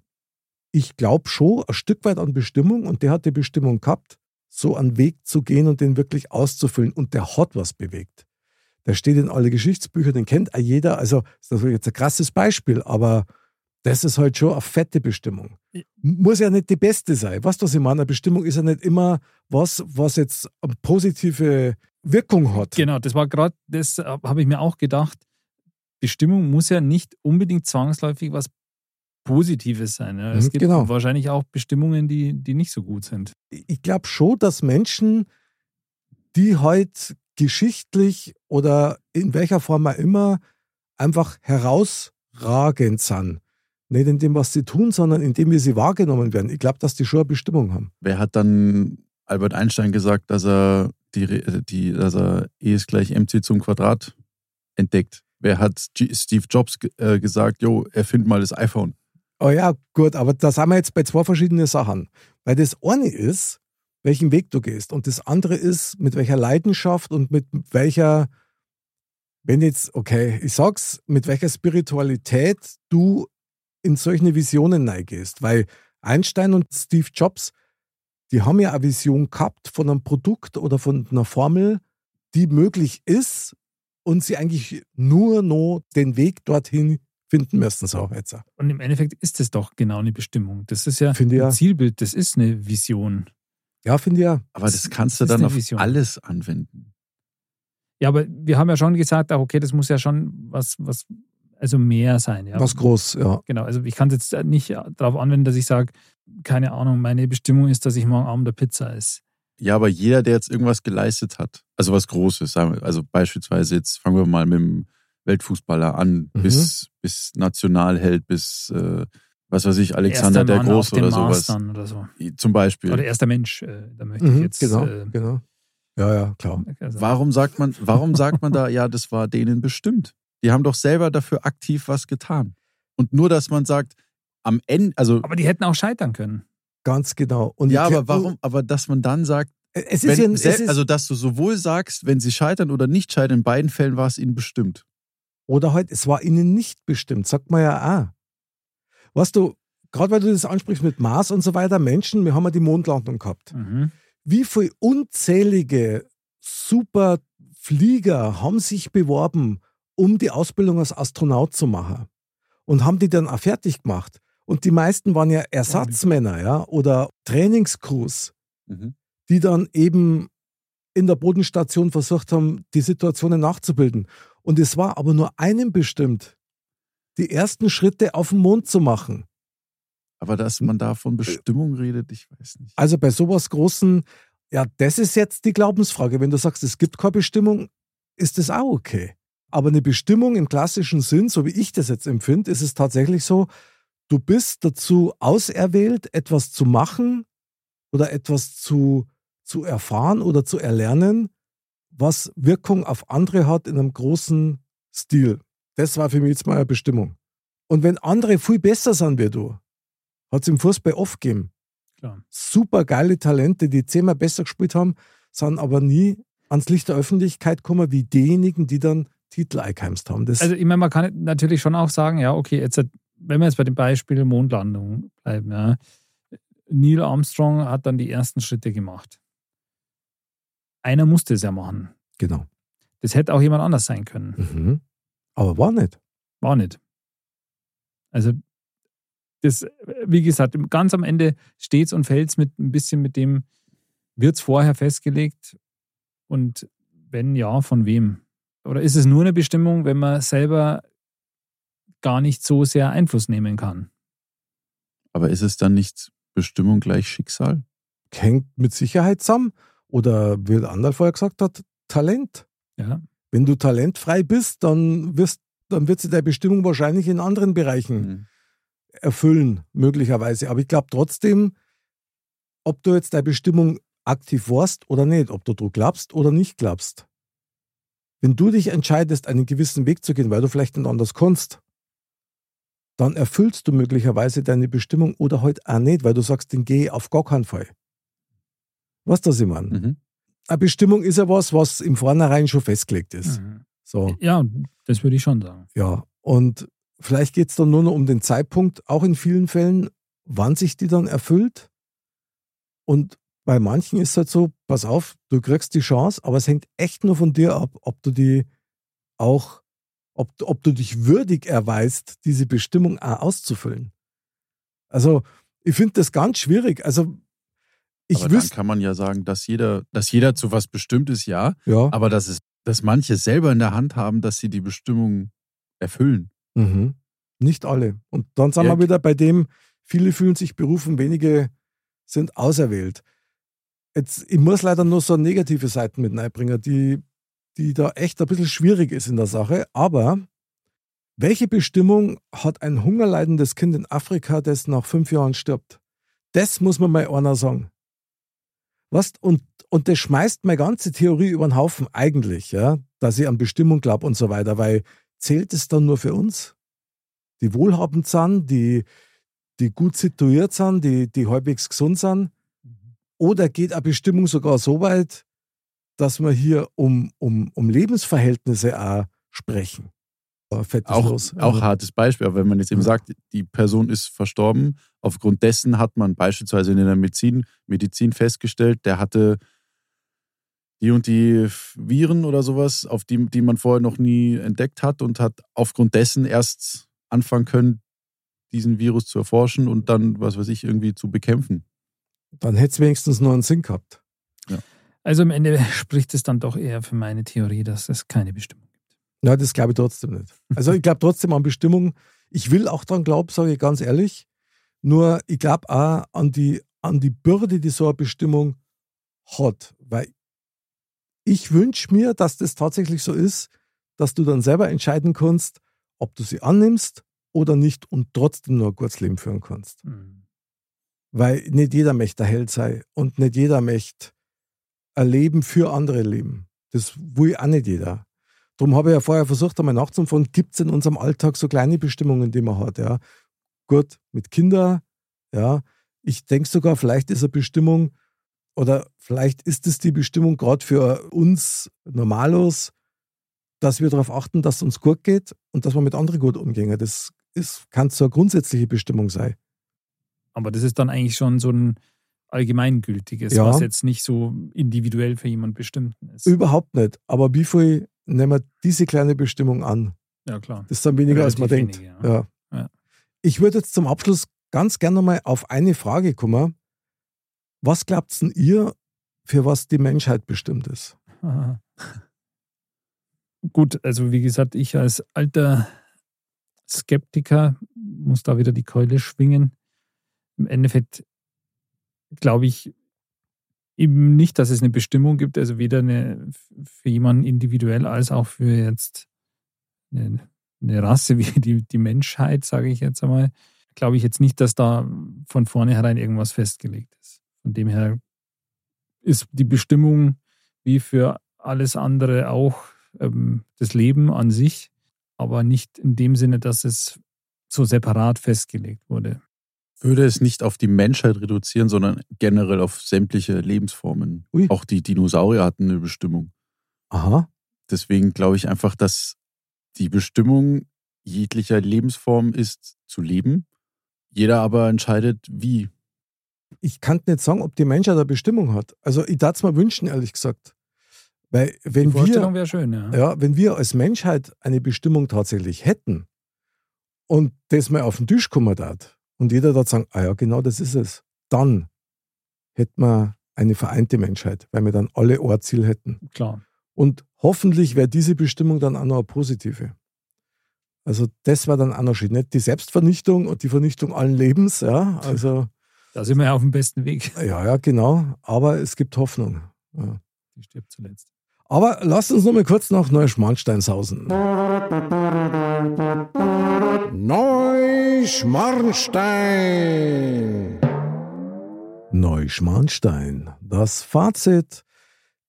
ich glaube schon ein Stück weit an Bestimmung und der hat die Bestimmung gehabt, so einen Weg zu gehen und den wirklich auszufüllen und der hat was bewegt. Der steht in alle Geschichtsbücher, den kennt jeder. Also, das ist natürlich jetzt ein krasses Beispiel, aber das ist halt schon eine fette Bestimmung. Muss ja nicht die beste sein. Weißt du, was ich meine? Eine Bestimmung ist ja nicht immer was, was jetzt eine positive Wirkung hat. Genau, das war gerade, das habe ich mir auch gedacht. Bestimmung muss ja nicht unbedingt zwangsläufig was Positives sein. Ja. Es Mhm, gibt genau. wahrscheinlich auch Bestimmungen, die, die nicht so gut sind. ich glaube schon, dass Menschen, die heute geschichtlich oder in welcher Form auch immer einfach herausragend sind. Nicht in dem, was sie tun, sondern in dem, wie sie wahrgenommen werden. Ich glaube, dass die schon eine Bestimmung haben. wer hat dann Albert Einstein gesagt, dass er die, die dass er E ist gleich mc zum Quadrat entdeckt? Wer hat G Steve Jobs äh, gesagt, jo, erfind mal das iPhone? Oh ja, gut, aber da sind wir jetzt bei zwei verschiedenen Sachen. Weil das eine ist, welchen Weg du gehst. Und das andere ist, mit welcher Leidenschaft und mit welcher, wenn jetzt, okay, ich sag's, mit welcher Spiritualität du in solche Visionen neigehst. Weil Einstein und Steve Jobs, die haben ja eine Vision gehabt von einem Produkt oder von einer Formel, die möglich ist und sie eigentlich nur noch den Weg dorthin finden müssen, so jetzt. Und im Endeffekt ist das doch genau eine Bestimmung. Das ist ja Finde ein ja. Zielbild, das ist eine Vision. Ja, finde ich ja. Aber das, Das- kannst das du dann eine auf Vision. alles anwenden. Ja, aber wir haben ja schon gesagt, ach, okay, das muss ja schon was, was also mehr sein. Ja. Was groß, ja. Genau, also ich kann es jetzt nicht darauf anwenden, dass ich sage, keine Ahnung, meine Bestimmung ist, dass ich morgen Abend der Pizza esse. Ja, aber jeder, der jetzt irgendwas geleistet hat, also was Großes, sagen wir, also beispielsweise jetzt fangen wir mal mit dem Weltfußballer an, Mhm. bis, bis Nationalheld, bis, äh, was weiß ich, Alexander Erster der Mann Große oder sowas. Dann oder so. Zum Beispiel. Oder erster Mensch, äh, da möchte ich Mhm, jetzt. genau, äh, genau. Ja, ja, klar. (laughs) also, Warum sagt man, warum (laughs) sagt man da, ja, das war denen bestimmt? Die haben doch selber dafür aktiv was getan. Und nur, dass man sagt, am Ende, also, aber die hätten auch scheitern können. Ganz genau. Und ja, ich- aber warum, aber dass man dann sagt, Es ist wenn, ja, es ist, also, dass du sowohl sagst, wenn sie scheitern oder nicht scheitern, in beiden Fällen war es ihnen bestimmt. Oder halt, es war ihnen nicht bestimmt, sagt man ja auch. Weißt du, gerade weil du das ansprichst mit Mars und so weiter, Menschen, wir haben ja die Mondlandung gehabt. Mhm. Wie viele unzählige Superflieger haben sich beworben, um die Ausbildung als Astronaut zu machen und haben die dann auch fertig gemacht. Und die meisten waren ja Ersatzmänner, ja, oder Trainingscrews. die dann eben in der Bodenstation versucht haben, die Situationen nachzubilden. Und es war aber nur einem bestimmt, die ersten Schritte auf den Mond zu machen. Aber dass man da von Bestimmung redet, ich weiß nicht. Also bei sowas Großen, ja, das ist jetzt die Glaubensfrage. Wenn du sagst, es gibt keine Bestimmung, ist das auch okay. Aber eine Bestimmung im klassischen Sinn, so wie ich das jetzt empfinde, ist es tatsächlich so, du bist dazu auserwählt, etwas zu machen oder etwas zu, zu erfahren oder zu erlernen, was Wirkung auf andere hat in einem großen Stil. Das war für mich jetzt mal eine Bestimmung. Und wenn andere viel besser sind wie du, hat es im Fußball oft gegeben. Klar. Super geile Talente, die zehnmal besser gespielt haben, sind aber nie ans Licht der Öffentlichkeit gekommen, wie diejenigen, die dann Titel eingeheimst haben. Das Also ich meine, man kann natürlich schon auch sagen, ja, okay, jetzt, wenn wir jetzt bei dem Beispiel Mondlandung bleiben, ja, Neil Armstrong hat dann die ersten Schritte gemacht. Einer musste es ja machen. genau. Das hätte auch jemand anders sein können. Mhm. Aber war nicht. War nicht. Also, das, wie gesagt, ganz am Ende steht es und fällt es mit ein bisschen mit dem, wird es vorher festgelegt und wenn ja, von wem? Oder ist es nur eine Bestimmung, wenn man selber gar nicht so sehr Einfluss nehmen kann? Aber ist es dann nicht Bestimmung gleich Schicksal? Hängt mit Sicherheit zusammen. Oder wie der andere vorher gesagt hat, Talent. Ja. Wenn du talentfrei bist, dann, wirst, dann wird sich deine Bestimmung wahrscheinlich in anderen Bereichen Mhm. erfüllen, möglicherweise. Aber ich glaube trotzdem, ob du jetzt deine Bestimmung aktiv warst oder nicht, ob du dran glaubst oder nicht glaubst. Wenn du dich entscheidest, einen gewissen Weg zu gehen, weil du vielleicht nicht anders kannst, dann erfüllst du möglicherweise deine Bestimmung oder halt auch nicht, weil du sagst, den gehe ich auf gar keinen Fall. Was das ich meine? Mhm. Eine Bestimmung ist ja was, was im Vornherein schon festgelegt ist. Mhm. So. Ja, das würde ich schon sagen. Ja, und vielleicht geht es dann nur noch um den Zeitpunkt, auch in vielen Fällen, wann sich die dann erfüllt. Und bei manchen ist es halt so, pass auf, du kriegst die Chance, aber es hängt echt nur von dir ab, ob du die auch, ob, ob du dich würdig erweist, diese Bestimmung auch auszufüllen. Also, ich finde das ganz schwierig. Also, ich aber dann kann man ja sagen, dass jeder, dass jeder zu was bestimmt ist, ja, ja, aber dass es, dass manche selber in der Hand haben, dass sie die Bestimmung erfüllen. Mhm. Nicht alle. Und dann sind Ja. wir wieder bei dem, viele fühlen sich berufen, wenige sind auserwählt. Jetzt, ich muss leider nur so negative Seiten mit einbringen, die, die da echt ein bisschen schwierig ist in der Sache. Aber welche Bestimmung hat ein hungerleidendes Kind in Afrika, das nach fünf Jahren stirbt? Das muss man mal einer sagen. Was? Und, und das schmeißt meine ganze Theorie über den Haufen eigentlich, ja, dass ich an Bestimmung glaube und so weiter, weil zählt es dann nur für uns? Die wohlhabend sind, die, die gut situiert sind, die, die halbwegs gesund sind? Oder geht eine Bestimmung sogar so weit, dass wir hier um, um, um Lebensverhältnisse auch sprechen? Oh, fettes Auch, Los. auch hartes Beispiel, aber wenn man jetzt eben Ja. sagt, die Person ist verstorben, aufgrund dessen hat man beispielsweise in der Medizin, Medizin festgestellt, der hatte die und die Viren oder sowas, auf die, die man vorher noch nie entdeckt hat und hat aufgrund dessen erst anfangen können, diesen Virus zu erforschen und dann, was weiß ich, irgendwie zu bekämpfen. Dann hätte es wenigstens nur einen Sinn gehabt. Also am Ende (laughs) spricht es dann doch eher für meine Theorie, dass es keine Bestimmung. Ja, das glaube ich trotzdem nicht. Also ich glaube trotzdem an Bestimmung. Ich will auch dran glauben, sage ich ganz ehrlich. Nur ich glaube auch an die, an die Bürde, die so eine Bestimmung hat. Weil ich wünsche mir, dass das tatsächlich so ist, dass du dann selber entscheiden kannst, ob du sie annimmst oder nicht und trotzdem nur ein gutes Leben führen kannst. Mhm. Weil nicht jeder möchte der Held sein und nicht jeder möchte ein Leben für andere leben. Das will auch nicht jeder. Darum habe ich ja vorher versucht, einmal nachzufragen, gibt es in unserem Alltag so kleine Bestimmungen, die man hat? Ja? Gut, mit Kindern, ja. Ich denke sogar, vielleicht ist eine Bestimmung oder vielleicht ist es die Bestimmung gerade für uns Normalos, dass wir darauf achten, dass es uns gut geht und dass wir mit anderen gut umgehen. Das ist, kann so eine grundsätzliche Bestimmung sein. Aber das ist dann eigentlich schon so ein allgemeingültiges, Ja. was jetzt nicht so individuell für jemand Bestimmten ist. Überhaupt nicht. Aber wie viel nehmen wir diese kleine Bestimmung an? ja, klar. Das ist dann weniger, als man Relativ denkt. wenige, ja. ja. Ja. Ich würde jetzt zum Abschluss ganz gerne mal auf eine Frage kommen. Was glaubt denn ihr, für was die Menschheit bestimmt ist? Aha. (laughs) Gut, also wie gesagt, ich als alter Skeptiker muss da wieder die Keule schwingen. Im Endeffekt glaube ich eben nicht, dass es eine Bestimmung gibt, also weder eine für jemanden individuell als auch für jetzt eine, eine Rasse wie die, die Menschheit, sage ich jetzt einmal, glaube ich jetzt nicht, dass da von vornherein irgendwas festgelegt ist. Von dem her ist die Bestimmung wie für alles andere auch ähm, das Leben an sich, aber nicht in dem Sinne, dass es so separat festgelegt wurde. Würde es nicht auf die Menschheit reduzieren, sondern generell auf sämtliche Lebensformen. Ui. Auch die Dinosaurier hatten eine Bestimmung. Aha. Deswegen glaube ich einfach, dass die Bestimmung jeglicher Lebensform ist, zu leben. Jeder aber entscheidet, wie. Ich kann nicht sagen, ob die Menschheit eine Bestimmung hat. Also ich darf es mir wünschen, ehrlich gesagt. Weil Die wenn Vorstellung wir, wäre schön, ja. ja, wenn wir als Menschheit eine Bestimmung tatsächlich hätten und das mal auf den Tisch kommen hat und jeder da sagen, ah ja, genau das ist es, dann hätten wir eine vereinte Menschheit, weil wir dann alle ein Ziel hätten. Klar. Und hoffentlich wäre diese Bestimmung dann auch noch eine positive. Also das war dann auch noch schön. Nicht die Selbstvernichtung und die Vernichtung allen Lebens, ja. Also, Da sind wir ja auf dem besten Weg. ja, ja, genau. Aber es gibt Hoffnung. Ja. Die stirbt zuletzt. Aber lasst uns noch mal kurz nach Neuschmarnstein sausen. Neuschmarnstein. Neuschmarnstein. Das Fazit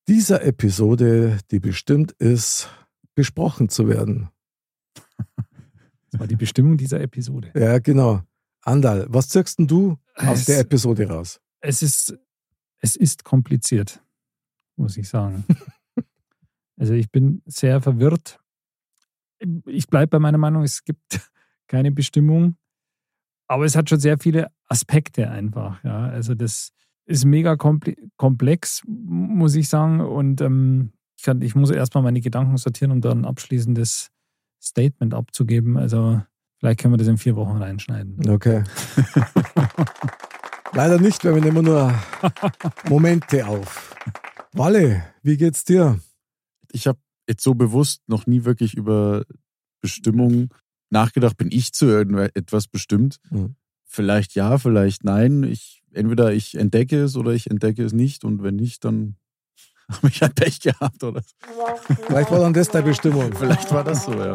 dieser Episode, die bestimmt ist, besprochen zu werden. Das war die Bestimmung dieser Episode. Ja, genau. Andal, was zirkst denn du aus Es- der Episode raus? Es ist, es ist kompliziert, muss ich sagen. (laughs) also ich bin sehr verwirrt. Ich bleibe bei meiner Meinung, es gibt (laughs) keine Bestimmung, aber es hat schon sehr viele Aspekte einfach. Ja. Also das ist mega kompl- komplex, muss ich sagen. Und ähm, ich, kann, ich muss erstmal meine Gedanken sortieren, um dann ein abschließendes Statement abzugeben. Also vielleicht können wir das in vier Wochen reinschneiden. Okay. (laughs) Leider nicht, weil wir nehmen nur (laughs) Momente auf. Walle, wie geht's dir? Ich habe jetzt so bewusst noch nie wirklich über Bestimmung nachgedacht. Bin ich zu irgendetwas bestimmt? Mhm. Vielleicht ja, vielleicht nein. Ich, entweder ich entdecke es oder ich entdecke es nicht. Und wenn nicht, dann (laughs) habe ich halt Pech gehabt. Oder Vielleicht war dann das deine Bestimmung. vielleicht war das so, ja.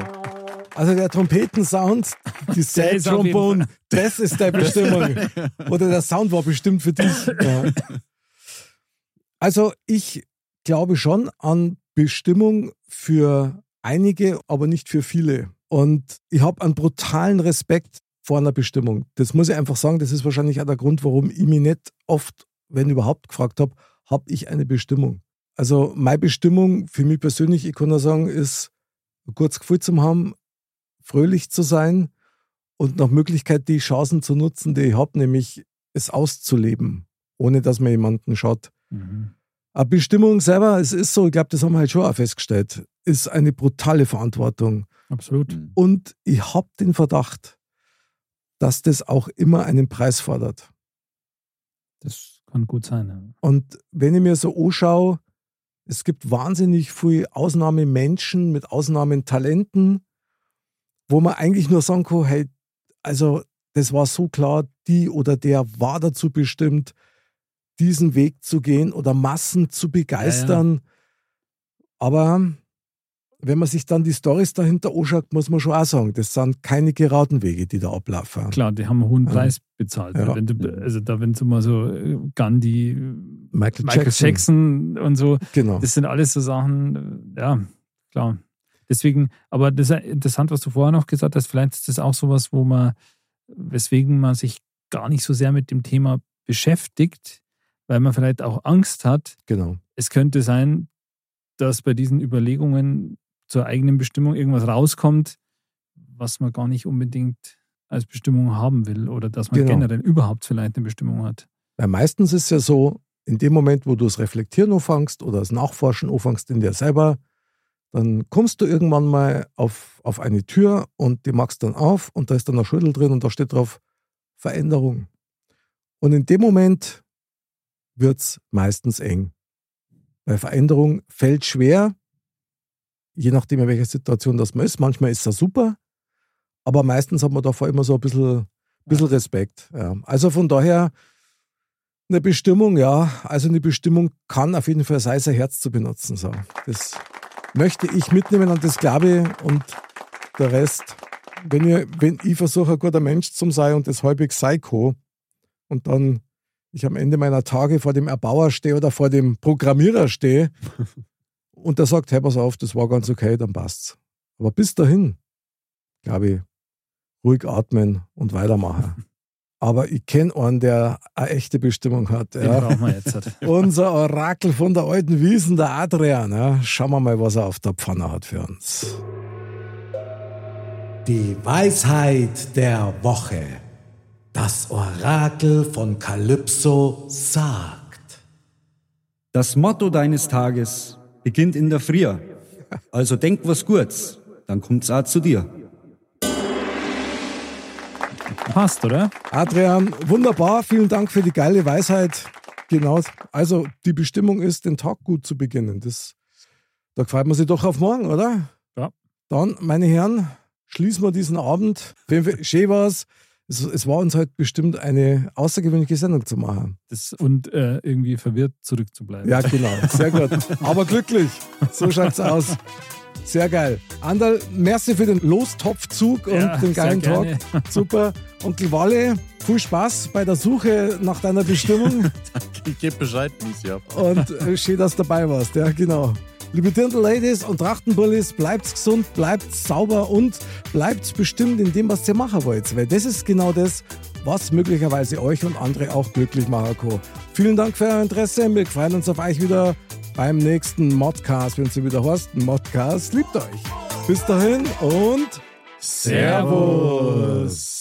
Also der Trompetensound, (laughs) die Sad ist auf jeden Trombone, (laughs) das ist deine Bestimmung. Oder der Sound war bestimmt für dich. Ja. Also ich glaube schon an Bestimmung für einige, aber nicht für viele. Und ich habe einen brutalen Respekt vor einer Bestimmung. Das muss ich einfach sagen, das ist wahrscheinlich auch der Grund, warum ich mich nicht oft, wenn überhaupt, gefragt habe, habe ich eine Bestimmung? Also meine Bestimmung für mich persönlich, ich kann nur sagen, ist ein kurzes Gefühl zu haben, fröhlich zu sein und nach Möglichkeit die Chancen zu nutzen, die ich habe, nämlich es auszuleben, ohne dass man jemanden schaut. Mhm. Eine Bestimmung selber, es ist so, ich glaube, das haben wir halt schon auch festgestellt, ist eine brutale Verantwortung. Absolut. Mhm. Und ich habe den Verdacht, dass das auch immer einen Preis fordert. Das kann gut sein. Ja. Und wenn ich mir so anschaue, es gibt wahnsinnig viele Ausnahmemenschen mit Ausnahmetalenten, wo man eigentlich nur sagen kann, hey, also das war so klar, die oder der war dazu bestimmt, diesen Weg zu gehen oder Massen zu begeistern. Aber wenn man sich dann die Stories dahinter anschaut, muss man schon auch sagen, das sind keine geraden Wege, die da ablaufen. Klar, die haben einen hohen Ja. Preis bezahlt. Ja. Wenn du, also da, wenn du mal so äh, Gandhi, Michael, Michael Jackson. Jackson. und so, Genau. das sind alles so Sachen, äh, ja, klar. Deswegen, aber das ist interessant, was du vorher noch gesagt hast, vielleicht ist das auch sowas, wo man, weswegen man sich gar nicht so sehr mit dem Thema beschäftigt, weil man vielleicht auch Angst hat, genau. es könnte sein, dass bei diesen Überlegungen zur eigenen Bestimmung irgendwas rauskommt, was man gar nicht unbedingt als Bestimmung haben will oder dass man Genau. generell überhaupt vielleicht eine Bestimmung hat. Weil meistens ist es ja so, in dem Moment, wo du das Reflektieren anfängst oder das Nachforschen anfängst in dir selber, dann kommst du irgendwann mal auf, auf eine Tür und die machst dann auf und da ist dann ein Schüttel drin und da steht drauf Veränderung. Und in dem Moment wird es meistens eng. Weil Veränderung fällt schwer, je nachdem, in welcher Situation das man ist. Manchmal ist es super, aber meistens hat man davor immer so ein bisschen, bisschen Respekt. Ja. Also von daher, eine Bestimmung, ja. Also eine Bestimmung kann auf jeden Fall sein, sein Herz zu benutzen. So. Das möchte ich mitnehmen und das glaube ich. Und der Rest. Wenn, ihr, wenn ich versuche, ein guter Mensch zu sein und das halbwegs Psycho und dann ich am Ende meiner Tage vor dem Erbauer stehe oder vor dem Programmierer stehe (laughs) und der sagt, hey, pass auf, das war ganz okay, dann passt's. Aber bis dahin, glaube ich, ruhig atmen und weitermachen. (laughs) Aber ich kenne einen, der eine echte Bestimmung hat. Den Ja. brauchen wir jetzt. halt. (laughs) Unser Orakel von der alten Wiesen, der Adrian. Ja. Schauen wir mal, was er auf der Pfanne hat für uns. Die Weisheit der Woche. Das Orakel von Kalypso sagt. Das Motto deines Tages beginnt in der Früh. Also denk was Gutes, dann kommt's auch zu dir. Passt, oder? Adrian, wunderbar. Vielen Dank für die geile Weisheit. Genau. Also, die Bestimmung ist, den Tag gut zu beginnen. Das, da freut man sich doch auf morgen, oder? Ja. Dann, meine Herren, schließen wir diesen Abend. Auf jeden Fall, Schön war's. Es, es war uns heute bestimmt eine außergewöhnliche Sendung zu machen. Das, und äh, irgendwie verwirrt zurückzubleiben. Ja, genau. Sehr gut. Aber glücklich. So schaut's aus. Sehr geil. Anderl, merci für den Lostopfzug und Ja, den geilen Talk. (laughs) Super. Onkel Walle, viel Spaß bei der Suche nach deiner Bestimmung (laughs) Ich gebe Bescheid, wie ich ja. und äh, schön, dass du dabei warst. Ja, genau. Liebe Dirndl-Ladies und Trachtenbullis, bleibt gesund, bleibt sauber und bleibt bestimmt in dem, was ihr machen wollt. Weil das ist genau das, was möglicherweise euch und andere auch glücklich machen kann. Vielen Dank für euer Interesse. Wir freuen uns auf euch wieder beim nächsten Modcast, wenn es wieder heißt, Modcast. Liebt euch. Bis dahin und Servus.